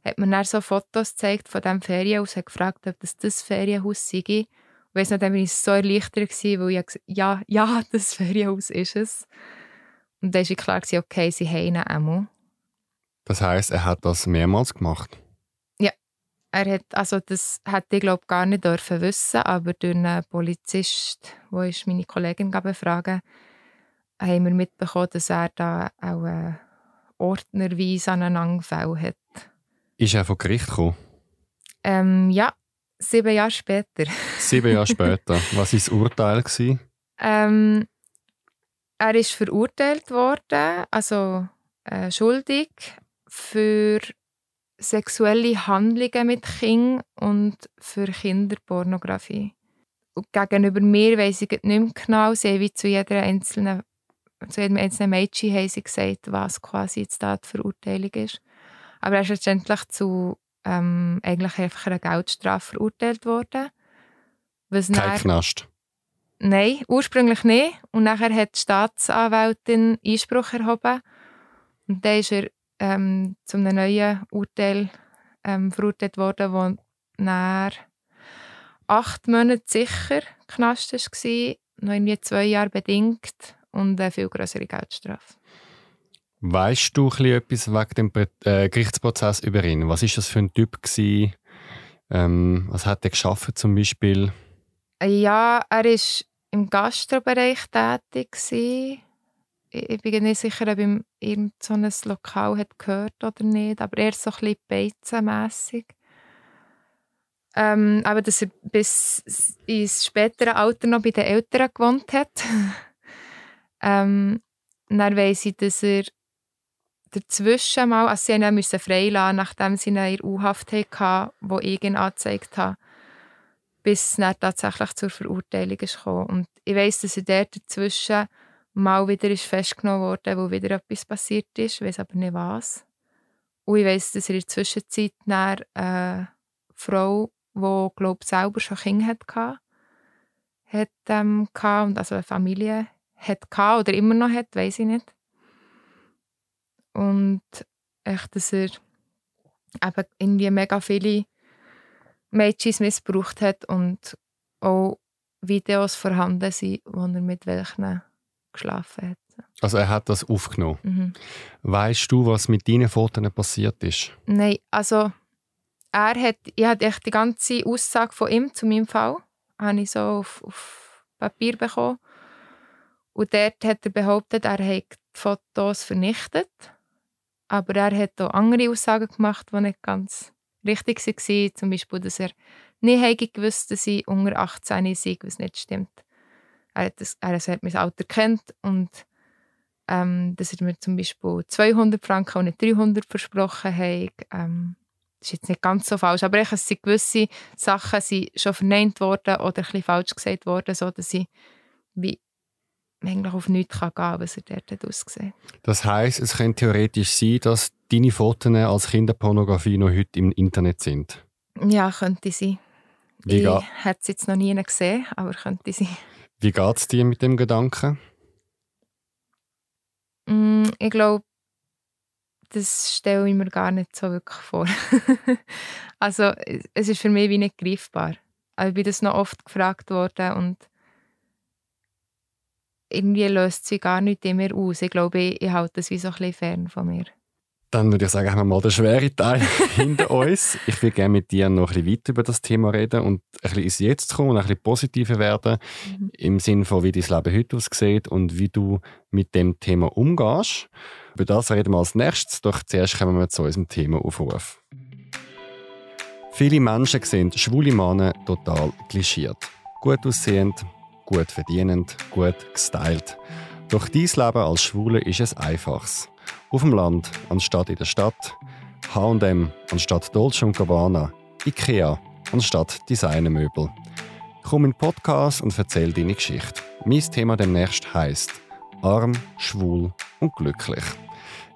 hat mir dann so Fotos gezeigt von diesem Ferienhaus und gefragt, ob das das Ferienhaus sei. Und weiss noch, dann war ich so erleichtert, weil ich gesagt ja, ja, das Ferienhaus ist es. Und dann war klar, okay, sie haben ihn einmal. Das heisst, er hat das mehrmals gemacht? er hat, also das hätte ich glaube gar nicht dürfen wissen, aber durch einen Polizist, wo ich meine Kollegin befragen, haben wir mitbekommen, dass er da auch äh, ordnerweise Aneinanderfälle hat. Ist er von Gericht gekommen? Ähm, ja, sieben Jahre später. sieben Jahre später. Was war das Urteil? Ähm, er ist verurteilt worden, also äh, schuldig für sexuelle Handlungen mit Kindern und für Kinderpornografie. Und gegenüber mir weiss ich nicht mehr genau, sie wie zu jeder einzelnen zu jedem einzelnen Mädchen haben sie gesagt, was quasi jetzt da die Verurteilung ist. Aber er ist letztendlich zu ähm, eigentlich einfach einer Geldstrafe verurteilt worden. Was Kein Knast? Nein, ursprünglich nicht. Und nachher hat die Staatsanwältin Einspruch erhoben. Und dann ist er ähm, zu einem neuen Urteil ähm, verurteilt worden, wo nach acht Monate sicher Knast war, noch irgendwie zwei Jahre bedingt und eine viel größere Geldstrafe. Weißt du etwas wegen dem äh, Gerichtsprozess über ihn? Was ist das für ein Typ Ähm, was hat er geschafft zum Beispiel? Ja, er war im Gastrobereich tätig ich bin nicht sicher, ob ihm irgend so ein Lokal hat gehört oder nicht, aber er ist so ein bisschen beizenmässig. Ähm, aber dass er bis ins spätere Alter noch bei den Eltern gewohnt hat. ähm, dann weiss ich, dass er dazwischen mal, also sie ihn müssen freilassen, nachdem sie ihn in U-Haft hatten, wo ich ihn angezeigt habe, bis er tatsächlich zur Verurteilung kam. Und ich weiss, dass er dort dazwischen mal wieder ist festgenommen worden, wo wieder etwas passiert ist, ich weiß aber nicht was. Und ich weiss, dass er in der Zwischenzeit eine Frau, die glaube selber schon Kinder hatte, hat, ähm, und also eine Familie hat oder immer noch hat, weiß ich nicht. Und echt, dass er eben irgendwie mega viele Mädchen missbraucht hat und auch Videos vorhanden sind, wo er mit welchen geschlafen hat. Also er hat das aufgenommen. Mhm. Weißt du, was mit deinen Fotos passiert ist? Nein, also er hat, ich hatte echt die ganze Aussage von ihm zu meinem Fall, habe ich so auf, auf Papier bekommen. Und dort hat er behauptet, er hätte die Fotos vernichtet. Aber er hat auch andere Aussagen gemacht, die nicht ganz richtig waren. Zum Beispiel, dass er nicht gewusst dass sie unter 18 sind, was nicht stimmt. Er hat, das, er hat mein Alter kennt und ähm, dass er mir zum Beispiel 200 Franken und nicht 300 versprochen hat. Ähm, das ist jetzt nicht ganz so falsch, aber es sind gewisse Sachen sind schon verneint worden oder ein bisschen falsch gesagt worden, so dass ich wie eigentlich auf nichts gehen kann, was er dort ausgesehen Das heisst, es könnte theoretisch sein, dass deine Fotos als Kinderpornografie noch heute im Internet sind? Ja, könnte sie. Wie ich hätte es jetzt noch nie gesehen, aber könnte sie. Wie geht es dir mit dem Gedanken? Mm, ich glaube, das stelle ich mir gar nicht so wirklich vor. also es- es ist für mich wie nicht greifbar. Also, ich bin das noch oft gefragt worden und irgendwie löst sie gar nicht in mir aus. Ich glaube, ich, ich halte das wie so ein bisschen fern von mir. Dann würde ich sagen, haben wir mal den schweren Teil hinter uns. Ich würde gerne mit dir noch ein bisschen weiter über das Thema reden und ein bisschen ins Jetzt kommen und ein bisschen positiver werden. Mhm. Im Sinne von, wie dein Leben heute aussieht und wie du mit dem Thema umgehst. Über das reden wir als nächstes, doch zuerst kommen wir zu unserem Themaaufruf. Viele Menschen sehen schwule Männer total klischiert. Gut aussehend, gut verdienend, gut gestylt. Doch dein Leben als Schwule ist es einfaches. Auf dem Land anstatt in der Stadt, H&M anstatt Dolce Gabbana, Ikea anstatt Designermöbel. Komm in den Podcast und erzähl deine Geschichte. Mein Thema demnächst heisst Arm, schwul und glücklich.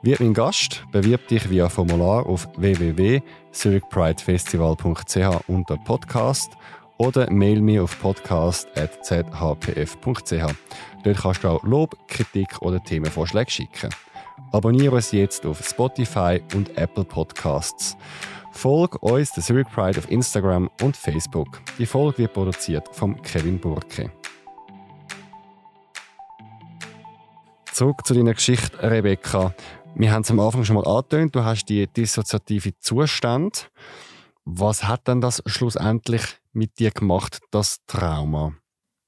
Wird mein Gast, bewirb dich via Formular auf www.zurichpridefestival.ch unter Podcast oder mail mir auf podcast.zhpf.ch. Dort kannst du auch Lob, Kritik oder Themenvorschläge schicken. Abonniere uns jetzt auf Spotify und Apple Podcasts. Folge uns, der Zurich Pride, auf Instagram und Facebook. Die Folge wird produziert von Kevin Burke. Zurück zu deiner Geschichte, Rebecca. Wir haben es am Anfang schon mal angetönt, du hast die dissoziative Zustand. Was hat denn das schlussendlich mit dir gemacht, das Trauma?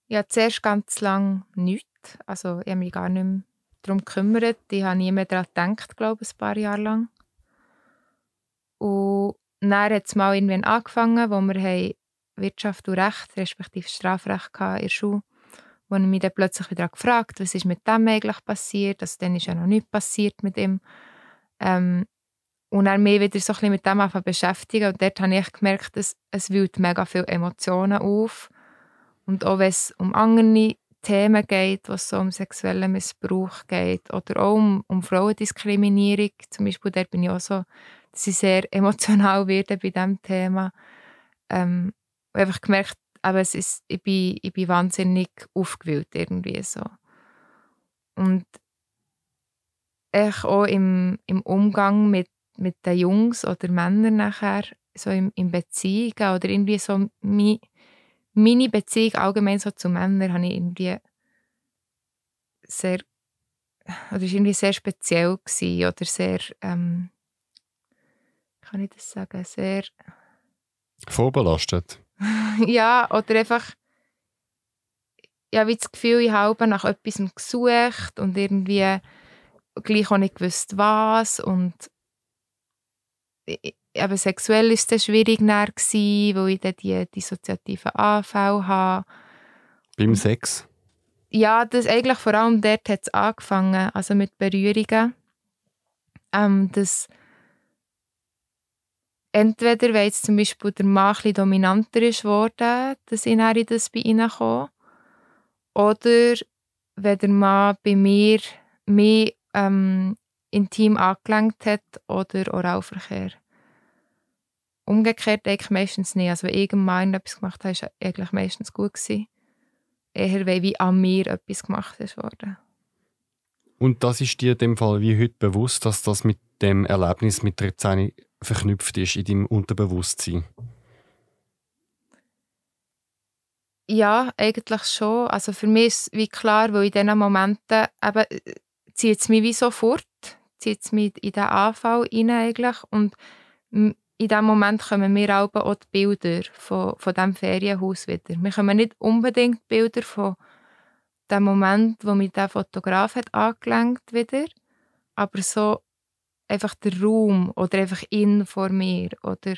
Ja, zuerst ganz lang nichts. Also ich habe mich gar nicht mehr darum gekümmert. Ich habe nie mehr daran gedacht, glaube ich, ein paar Jahre lang. Und dann hat es mal irgendwann angefangen, wo wir Wirtschaft und Recht, respektive Strafrecht hatten in der Schule, wo ich mich dann plötzlich wieder gefragt was ist mit dem eigentlich passiert. Also dann ist ja noch nichts passiert mit ihm. Ähm, und dann mich wieder so ein mit dem beschäftigen. Und dort habe ich gemerkt, dass es wühlt mega viele Emotionen auf. Und auch wenn es um andere Themen geht, was so um sexuellen Missbrauch geht oder auch um, um Frauendiskriminierung, zum Beispiel, dort bin ich auch so, dass ich sehr emotional werde bei diesem Thema. Ähm, und einfach gemerkt, aber es ist, ich, bin, ich bin wahnsinnig aufgewühlt irgendwie so. Und ich auch im, im Umgang mit, mit den Jungs oder Männern nachher, so im, in Beziehungen oder irgendwie so mi, meine Beziehung allgemein so zu Männern habe ich irgendwie sehr oder ist irgendwie sehr speziell gewesen, oder sehr ähm, kann ich das sagen sehr Vorbelastet. ja oder einfach ja wie das Gefühl ich habe nach etwas gesucht und irgendwie gleich auch nicht gewusst was und eben sexuell ist es schwierig näher gewesen, weil ich dann die dissoziativen Anfälle habe Beim Sex. ja, das eigentlich vor allem dort hat es angefangen, also mit Berührungen. Ähm, dass entweder, weil jetzt zum Beispiel der Mann ein dominanter ist worden, dass ich dann in das bei ihnen komme, oder wenn der Mann bei mir mehr ähm, intim angelenkt hat oder Oralverkehr. Umgekehrt eigentlich meistens nicht. Also wenn ich Mann etwas gemacht habe, war eigentlich meistens gut. Gewesen eher weil wie an mir etwas gemacht ist worden. Und das ist dir in dem Fall wie heute bewusst, dass das mit dem Erlebnis mit 13 verknüpft ist in deinem Unterbewusstsein? Ja, eigentlich schon. Also für mich ist es wie klar, weil in diesen Momenten eben, äh, zieht es mich wie so fort, zieht es mich in den Anfall rein eigentlich und in diesem Moment kommen mir auch auch die Bilder von, von diesem Ferienhaus wieder. Wir kommen nicht unbedingt Bilder von dem Moment, wo mich der Fotograf hat angelenkt wieder, aber so einfach der Raum oder einfach ihn vor mir oder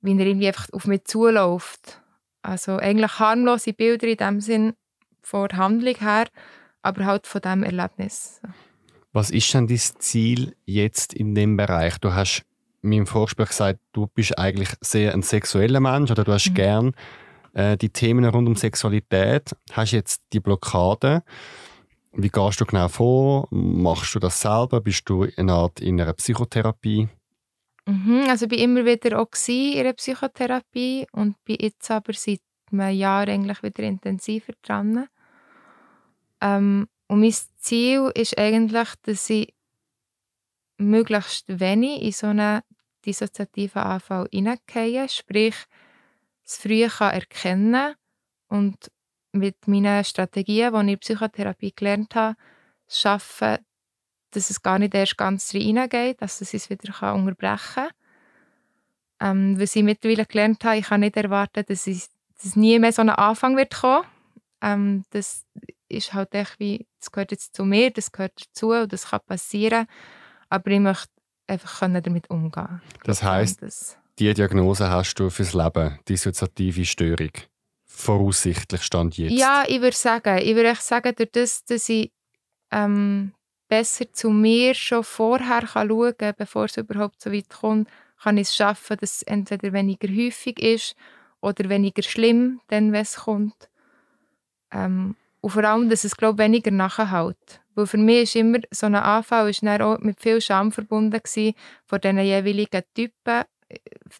wie er irgendwie einfach auf mich zuläuft. Also eigentlich harmlose Bilder in dem Sinn von der Handlung her, aber halt von dem Erlebnis. Was ist denn dein Ziel jetzt in dem Bereich? Du hast mir im Vorgespräch gesagt, du bist eigentlich sehr ein sexueller Mensch oder du hast Mhm. gern äh, die Themen rund um Sexualität. Hast jetzt die Blockade. Wie gehst du genau vor? Machst du das selber? Bist du in einer Art in einer Psychotherapie? Mhm, also ich war immer wieder auch in einer Psychotherapie und bin jetzt aber seit einem Jahr eigentlich wieder intensiver dran. Ähm, und mein Ziel ist eigentlich, dass ich möglichst wenig in so einen dissoziativen Anfall hineingehe, sprich, es früh kann erkennen und mit meinen Strategien, die ich in Psychotherapie gelernt habe, schaffen, dass es gar nicht erst ganz reingeht, dass es es wieder unterbrechen kann. Ähm, was ich mittlerweile gelernt habe, ich kann nicht erwarten, dass, dass nie mehr so ein Anfang wird kommen. Ähm, das ist halt echt wie, das gehört jetzt zu mir, das gehört dazu und das kann passieren. Aber ich möchte einfach können damit umgehen. Das heisst, das die Diagnose hast du fürs Leben, dissoziative Störung. Voraussichtlich stand jetzt. Ja, ich würde sagen, ich würde sagen, durch das, dass ich ähm, besser zu mir schon vorher kann schauen kann, bevor es überhaupt so weit kommt, kann ich es schaffen, dass es entweder weniger häufig ist oder weniger schlimm, dann, wenn es kommt. Ähm, und vor allem, dass es glaube weniger nachhält. Weil für mich ist immer so ein Anfall ist auch mit viel Scham verbunden von diesen jeweiligen Typen.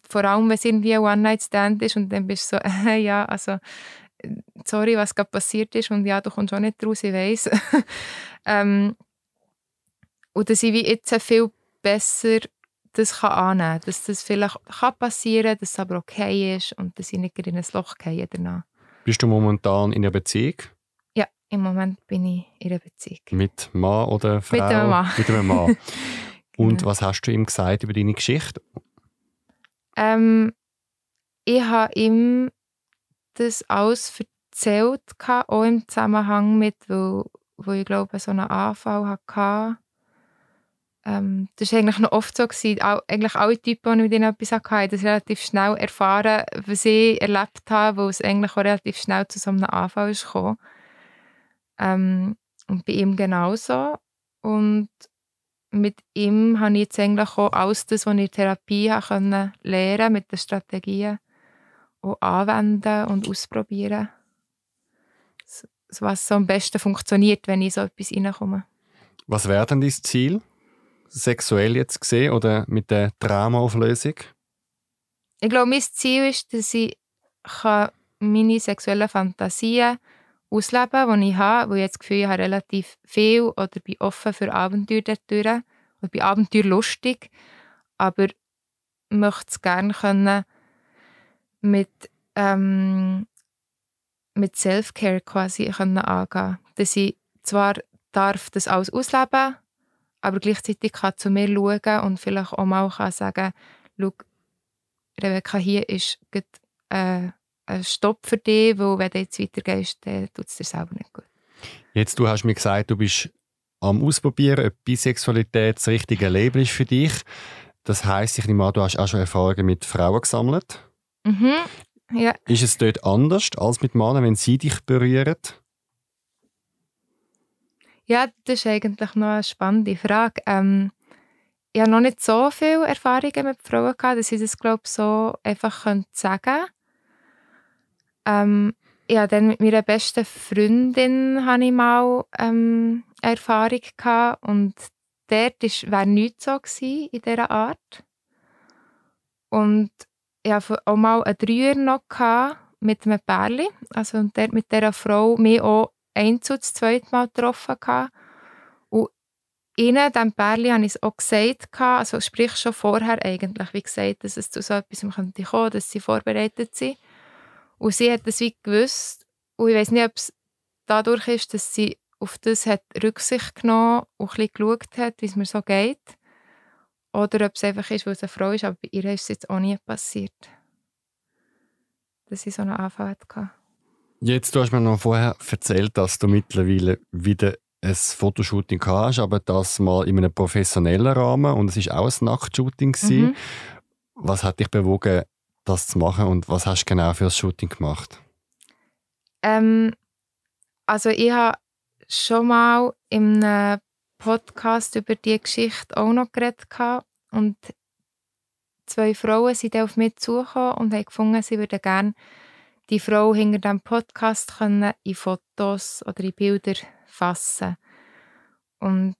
Vor allem, wenn es irgendwie ein One-Night-Stand ist und dann bist du so, äh, ja, also sorry, was gerade passiert ist und ja, du kommst auch nicht raus, ich weiss. ähm, und dass ich wie jetzt viel besser das kann annehmen kann, dass das vielleicht kann passieren kann, dass es aber okay ist und dass ich nicht in ein Loch gehe danach. Bist du momentan in einer Beziehung? Im Moment bin ich in einer Beziehung. Mit Mann oder Frau? Mit einem Mann. Mit einem Mann. Und genau. was hast du ihm gesagt über deine Geschichte? Ähm, ich habe ihm das alles erzählt, auch im Zusammenhang mit, wo, wo ich glaube, so einen Anfall hatte. Ähm, das war eigentlich noch oft so. Gewesen. Auch, eigentlich alle Typen, die mit ihnen etwas hatten, das relativ schnell erfahren, was ich erlebt habe, wo es eigentlich auch relativ schnell zu so einem Anfall ist gekommen. Ähm, und bei ihm genauso. Und mit ihm habe ich jetzt eigentlich auch alles das, was ich in der Therapie lernen konnte, mit den Strategien auch anwenden und ausprobieren. Was so am besten funktioniert, wenn ich so etwas reinkomme. Was wäre denn dein Ziel? Sexuell jetzt gesehen oder mit der Traumaauflösung? Ich glaube, mein Ziel ist, dass ich meine sexuellen Fantasien ausleben, die ich habe, wo ich das Gefühl ich habe relativ viel oder bin offen für Abenteuer dort oder bin abenteuerlustig, aber möchte es gerne können mit, ähm, mit Self-Care quasi können angehen. Dass ich zwar darf das alles ausleben aber gleichzeitig kann zu mir schauen und vielleicht auch mal kann sagen, schau, Rebecca, hier ist grad, äh, ein Stopp für dich, weil wenn du jetzt weitergehst, dann tut es dir selber nicht gut. Jetzt, du hast mir gesagt, du bist am Ausprobieren, ob Bisexualität das richtige Leben ist für dich. Das heisst, ich nehme an, du hast auch schon Erfahrungen mit Frauen gesammelt. Mhm, ja. Ist es dort anders als mit Männern, wenn sie dich berühren? Ja, das ist eigentlich noch eine spannende Frage. Ähm, ich habe noch nicht so viele Erfahrungen mit Frauen gehabt, dass ich das glaube so einfach sagen könnte. Ähm, ja, dann mit meiner besten Freundin hatte ich mal ähm, eine Erfahrung gehabt und dort war nichts so gewesen, in dieser Art. Und ich hatte auch mal einen Dreier noch gehabt, mit einem Pärchen. Also dort mit dieser Frau mich auch ein zu zweit Mal getroffen. Gehabt. Ihnen, diesem Pärchen, habe ich es auch gesagt, also sprich schon vorher eigentlich, wie gesagt, dass es zu so etwas kommen könnte, dass sie vorbereitet sind. Und sie hat das wie gewusst. Und ich weiß nicht, ob es dadurch ist, dass sie auf das hat Rücksicht genommen und ein bisschen geschaut hat, wie es mir so geht. Oder ob es einfach ist, weil es eine Frau ist, aber bei ihr ist es jetzt auch nie passiert. Dass sie so einen Anfall hatte. Jetzt, du hast mir noch vorher erzählt, dass du mittlerweile wieder ein Fotoshooting hast, aber das mal in einem professionellen Rahmen und es war auch ein Nacktshooting. Mhm. Was hat dich bewogen, das zu machen und was hast du genau für das Shooting gemacht? Ähm, also ich habe schon mal einem Podcast über die Geschichte auch noch geredet und zwei Frauen sind auf mich zugekommen und haben gefunden, sie würden gerne die Frau hinter dem Podcast können in Fotos oder in Bilder fassen. Und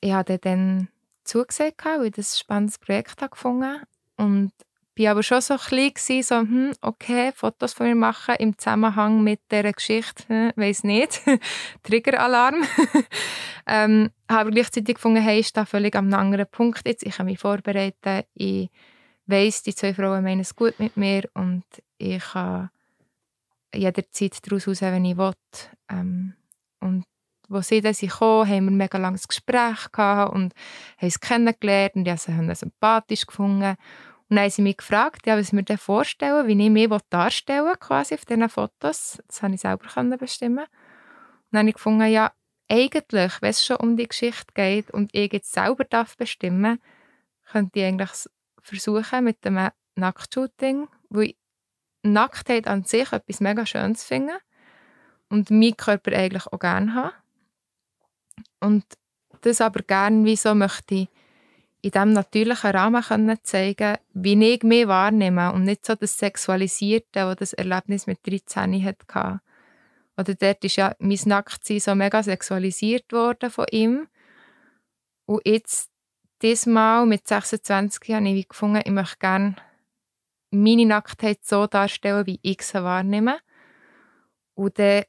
ich habe dann zugesehen, weil ich das ein spannendes Projekt gefunden habe. Und bin aber schon so klein gewesen, so, hm, okay, Fotos von mir machen im Zusammenhang mit dieser Geschichte, hm, weiß nicht, Triggeralarm. ähm, habe gleichzeitig gefunden, hey, ist da völlig am anderen Punkt jetzt, ich kann mich vorbereiten, ich weiß, die zwei Frauen meinen es gut mit mir und ich kann jederzeit daraus raus, wenn ich will. Ähm, und wo sie dann kamen, haben wir ein mega langes Gespräch gehabt und haben es kennengelernt und ich habe sie sympathisch gefunden. Und dann haben sie mich gefragt, ja, was mir denn vorstellen, wie ich mich darstellen quasi auf diesen Fotos. Das konnte ich selber bestimmen. Und dann habe ich gefunden, ja, eigentlich, wenn es schon um die Geschichte geht und ich jetzt selber darf bestimmen könnte ich eigentlich versuchen mit dem Nacktshooting, wo ich Nacktheit an sich etwas mega Schönes finde und meinen Körper eigentlich auch gerne habe. Und das aber gerne wie so möchte ich in diesem natürlichen Rahmen können zeigen wie ich mich wahrnehme und nicht so das Sexualisierte, das das Erlebnis mit 13 hatte. Oder dort ist ja mein Nacktsein so mega sexualisiert worden von ihm. Und jetzt, diesmal mit 26 habe ich gefunden, ich möchte gerne meine Nacktheit so darstellen, wie ich sie wahrnehme. Und dann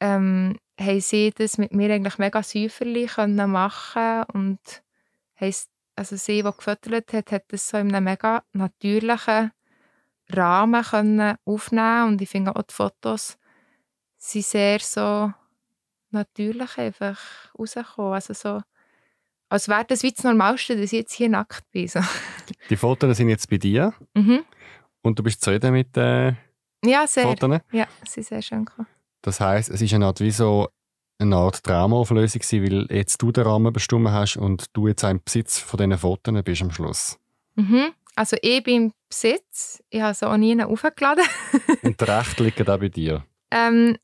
ähm, haben sie das mit mir eigentlich mega säuferlich machen und heisst, also sie, die gefüttert hat, hat das so in einem mega natürlichen Rahmen können aufnehmen und ich finde auch die Fotos sind sehr so natürlich einfach rausgekommen. Also so, als wäre das wie das Normalste, dass ich jetzt hier nackt bin. So. Die Fotos sind jetzt bei dir mhm. und du bist zufrieden mit den äh, ja, sehr. Fotos? Ja, sie sind sehr schön gekommen. Das heisst, es ist eine Art wie so eine Art Traumaauflösung gewesen, weil jetzt du den Rahmen bestimmt hast und du jetzt im Besitz von diesen Fotos bist am Schluss. Mhm. Also ich bin im Besitz, ich habe sie auch nie aufgeladen. und das Recht liegt auch bei dir? Ähm,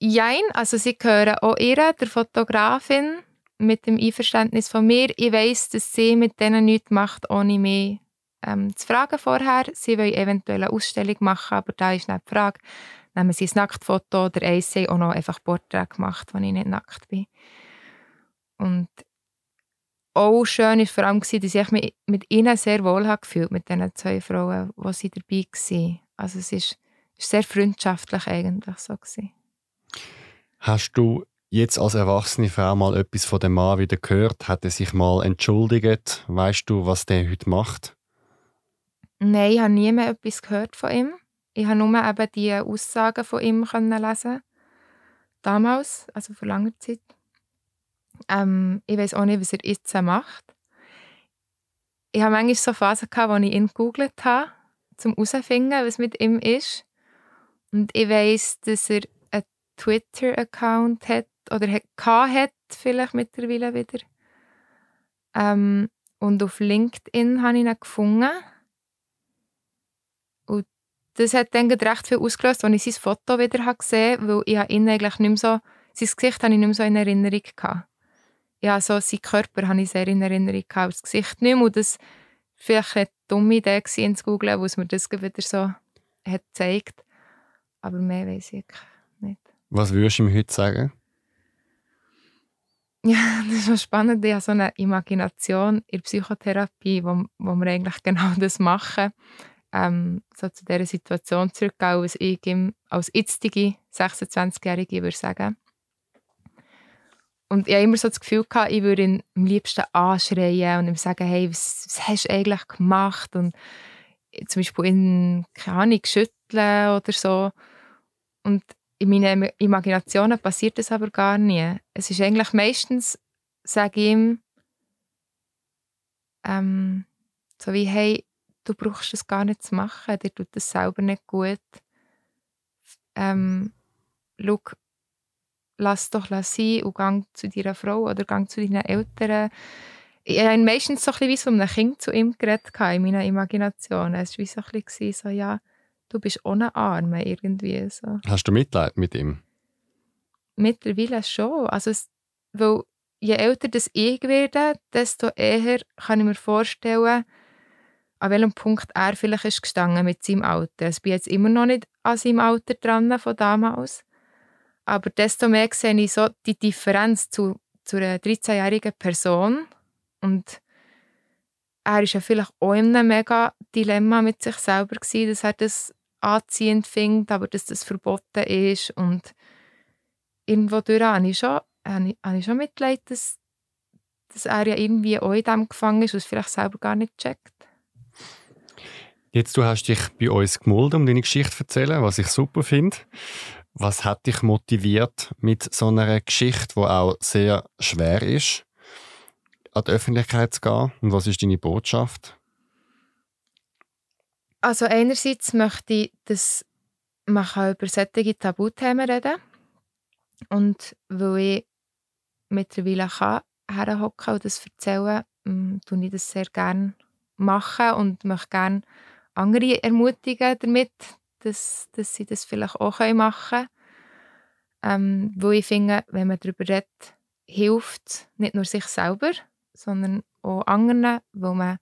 jein, also sie gehören auch ihr, der Fotografin, mit dem Einverständnis von mir. Ich weiß, dass sie mit denen nichts macht, ohne mich ähm, zu fragen vorher. Sie wollen eventuell eine Ausstellung machen, aber da ist nicht die Frage, nehmen sie ein Nacktfoto oder eins auch noch einfach Porträt gemacht, wo ich nicht nackt bin. Und auch schön war vor allem, dass ich mich mit ihnen sehr wohl gefühlt mit diesen zwei Frauen, die sie dabei waren. Also es ist, ist sehr freundschaftlich eigentlich so. Gewesen. Hast du jetzt als erwachsene Frau mal etwas von dem Mann wieder gehört? Hat er sich mal entschuldigt? Weißt du, was der heute macht? Nein, ich habe nie mehr etwas gehört von ihm. Ich habe nur eben die Aussagen von ihm können lesen. Damals, also vor langer Zeit. Ähm, ich weiß auch nicht, was er jetzt macht. Ich habe manchmal so Phasen gehabt, wo ich ihn gegoogelt habe, um herauszufinden, was mit ihm ist. Und ich weiß, dass er einen Twitter-Account hat oder hat, vielleicht mittlerweile wieder. Ähm, und auf LinkedIn habe ich ihn gefunden das hat dann recht viel ausgelöst, als ich sein Foto wieder gesehen habe, weil ich ihn eigentlich nicht mehr so, sein Gesicht habe ich nicht mehr so in Erinnerung gehabt. Ja, so sein Körper habe ich sehr in Erinnerung gehabt, das Gesicht nicht mehr. Und das war vielleicht eine dumme Idee gewesen, zu googeln, wo es mir das wieder so hat gezeigt. Aber mehr weiß ich nicht. Was würdest du ihm heute sagen? Ja, das ist schon spannend. Ich habe so eine Imagination in der Psychotherapie, wo, wo wir eigentlich genau das machen ähm, so zu dieser Situation zurückgehen, als ich ihm als jetzige 26-Jährige würde sagen. Und ich hatte immer so das Gefühl, gehabt, ich würde ihn am liebsten anschreien und ihm sagen, hey, was, was hast du eigentlich gemacht? Und zum Beispiel ihn, keine Ahnung, schütteln oder so. Und in meinen Imaginationen passiert das aber gar nie. Es ist eigentlich meistens, sage ich ihm, ähm, so wie, hey, du brauchst das gar nicht zu machen, dir tut das selber nicht gut. Ähm, schau, lass doch sein und gang zu deiner Frau oder gang zu deinen Eltern. Ich habe meistens so ein bisschen wie so ein Kind zu ihm geredet in meiner Imagination. Es war wie so ein bisschen so, ja, du bist ohne Arme irgendwie. So. Hast du Mitleid mit ihm? Mittlerweile schon. Also es, weil je älter das ich werde, desto eher kann ich mir vorstellen, an welchem Punkt er vielleicht ist gestanden mit seinem Alter. Ich bin jetzt immer noch nicht an seinem Alter dran von damals. Aber desto mehr sehe ich so die Differenz zu zu einer 13-jährigen Person und er ist ja vielleicht auch in einem mega Dilemma mit sich selber gewesen, dass er das anziehend findet, aber dass das verboten ist und irgendwo durch habe ich schon, habe ich schon Mitleid, dass, dass er ja irgendwie auch in dem gefangen ist und es vielleicht selber gar nicht checkt. Jetzt, du hast dich bei uns gemulden, um deine Geschichte zu erzählen, was ich super finde. Was hat dich motiviert, mit so einer Geschichte, die auch sehr schwer ist, an die Öffentlichkeit zu gehen? Und was ist deine Botschaft? Also einerseits möchte ich, dass man über solche Tabuthemen reden kann. Und weil ich mittlerweile kann und das erzählen, ähm, tue ich das sehr gerne und möchte gerne andere ermutigen damit, dass, dass sie das vielleicht auch machen können. Ähm, wo ich finde, wenn man darüber redet, hilft nicht nur sich selber, sondern auch anderen, wo man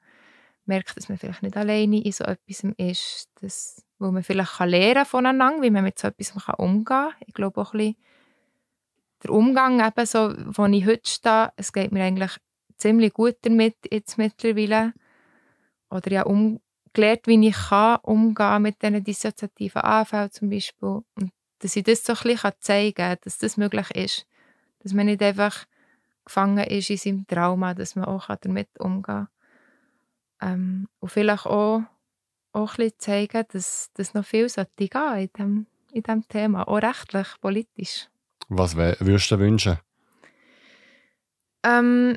merkt, dass man vielleicht nicht alleine in so etwas ist, dass, wo man vielleicht kann lernen voneinander, wie man mit so etwas umgehen kann. Ich glaube auch ein bisschen, der Umgang, eben so, wo ich heute stehe, es geht mir eigentlich ziemlich gut damit jetzt mittlerweile. Oder ja, um, gelernt, wie ich kann umgehen mit diesen dissoziativen Anfällen zum Beispiel. Und dass ich das so ein bisschen zeigen kann, dass das möglich ist. Dass man nicht einfach gefangen ist in seinem Trauma, dass man auch damit umgehen kann. Ähm, und vielleicht auch, auch ein bisschen zeigen, dass das noch viel sollte gehen in diesem in diesem Thema, auch rechtlich, politisch. Was würdest du wünschen? Ähm,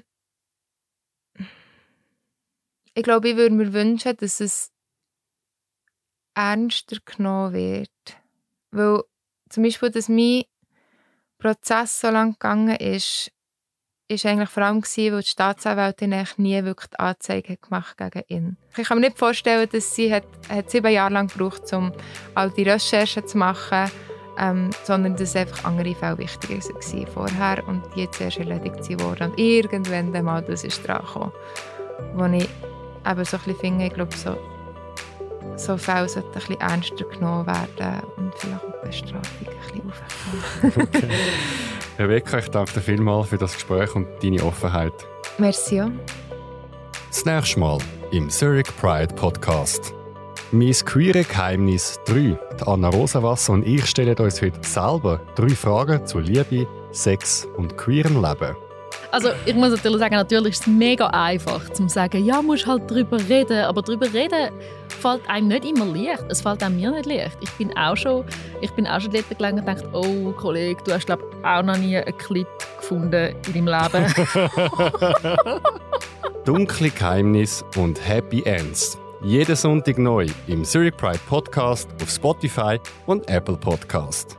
ich glaube, ich würde mir wünschen, dass es ernster genommen wird. Weil zum Beispiel, dass mein Prozess so lang gegangen ist, ist eigentlich vor allem gewesen, weil die Staatsanwältin nie wirklich Anzeige gemacht gegen ihn. Ich kann mir nicht vorstellen, dass sie hat, hat sieben Jahre lang gebraucht, um all die Recherchen zu machen, ähm, sondern dass einfach andere Fälle wichtiger waren vorher und jetzt erst erledigt wurden. Und irgendwann mal das ist dran gekommen, wo ich eben so ein bisschen finde, ich glaube, so, so Fälle sollten ein bisschen ernster genommen werden und vielleicht auch die Bestrafung ein bisschen okay. Rebecca, ich danke dir vielmals für das Gespräch und deine Offenheit. Merci. Das nächste Mal im Zurich Pride Podcast. Mein queere Geheimnis 3. Die Anna Rosenwasser und ich stellen uns heute selber drei Fragen zu Liebe, Sex und queerem Leben. Also ich muss natürlich sagen, natürlich ist es mega einfach zu sagen, ja, musst halt darüber reden, aber darüber reden fällt einem nicht immer leicht. Es fällt einem mir nicht leicht. Ich bin auch schon, ich bin auch schon dort gelangt und dachte, oh Kollege, du hast glaube auch noch nie einen Clip gefunden in deinem Leben. Dunkle Geheimnis und Happy Ends. Jeden Sonntag neu im Zurich Pride Podcast auf Spotify und Apple Podcast.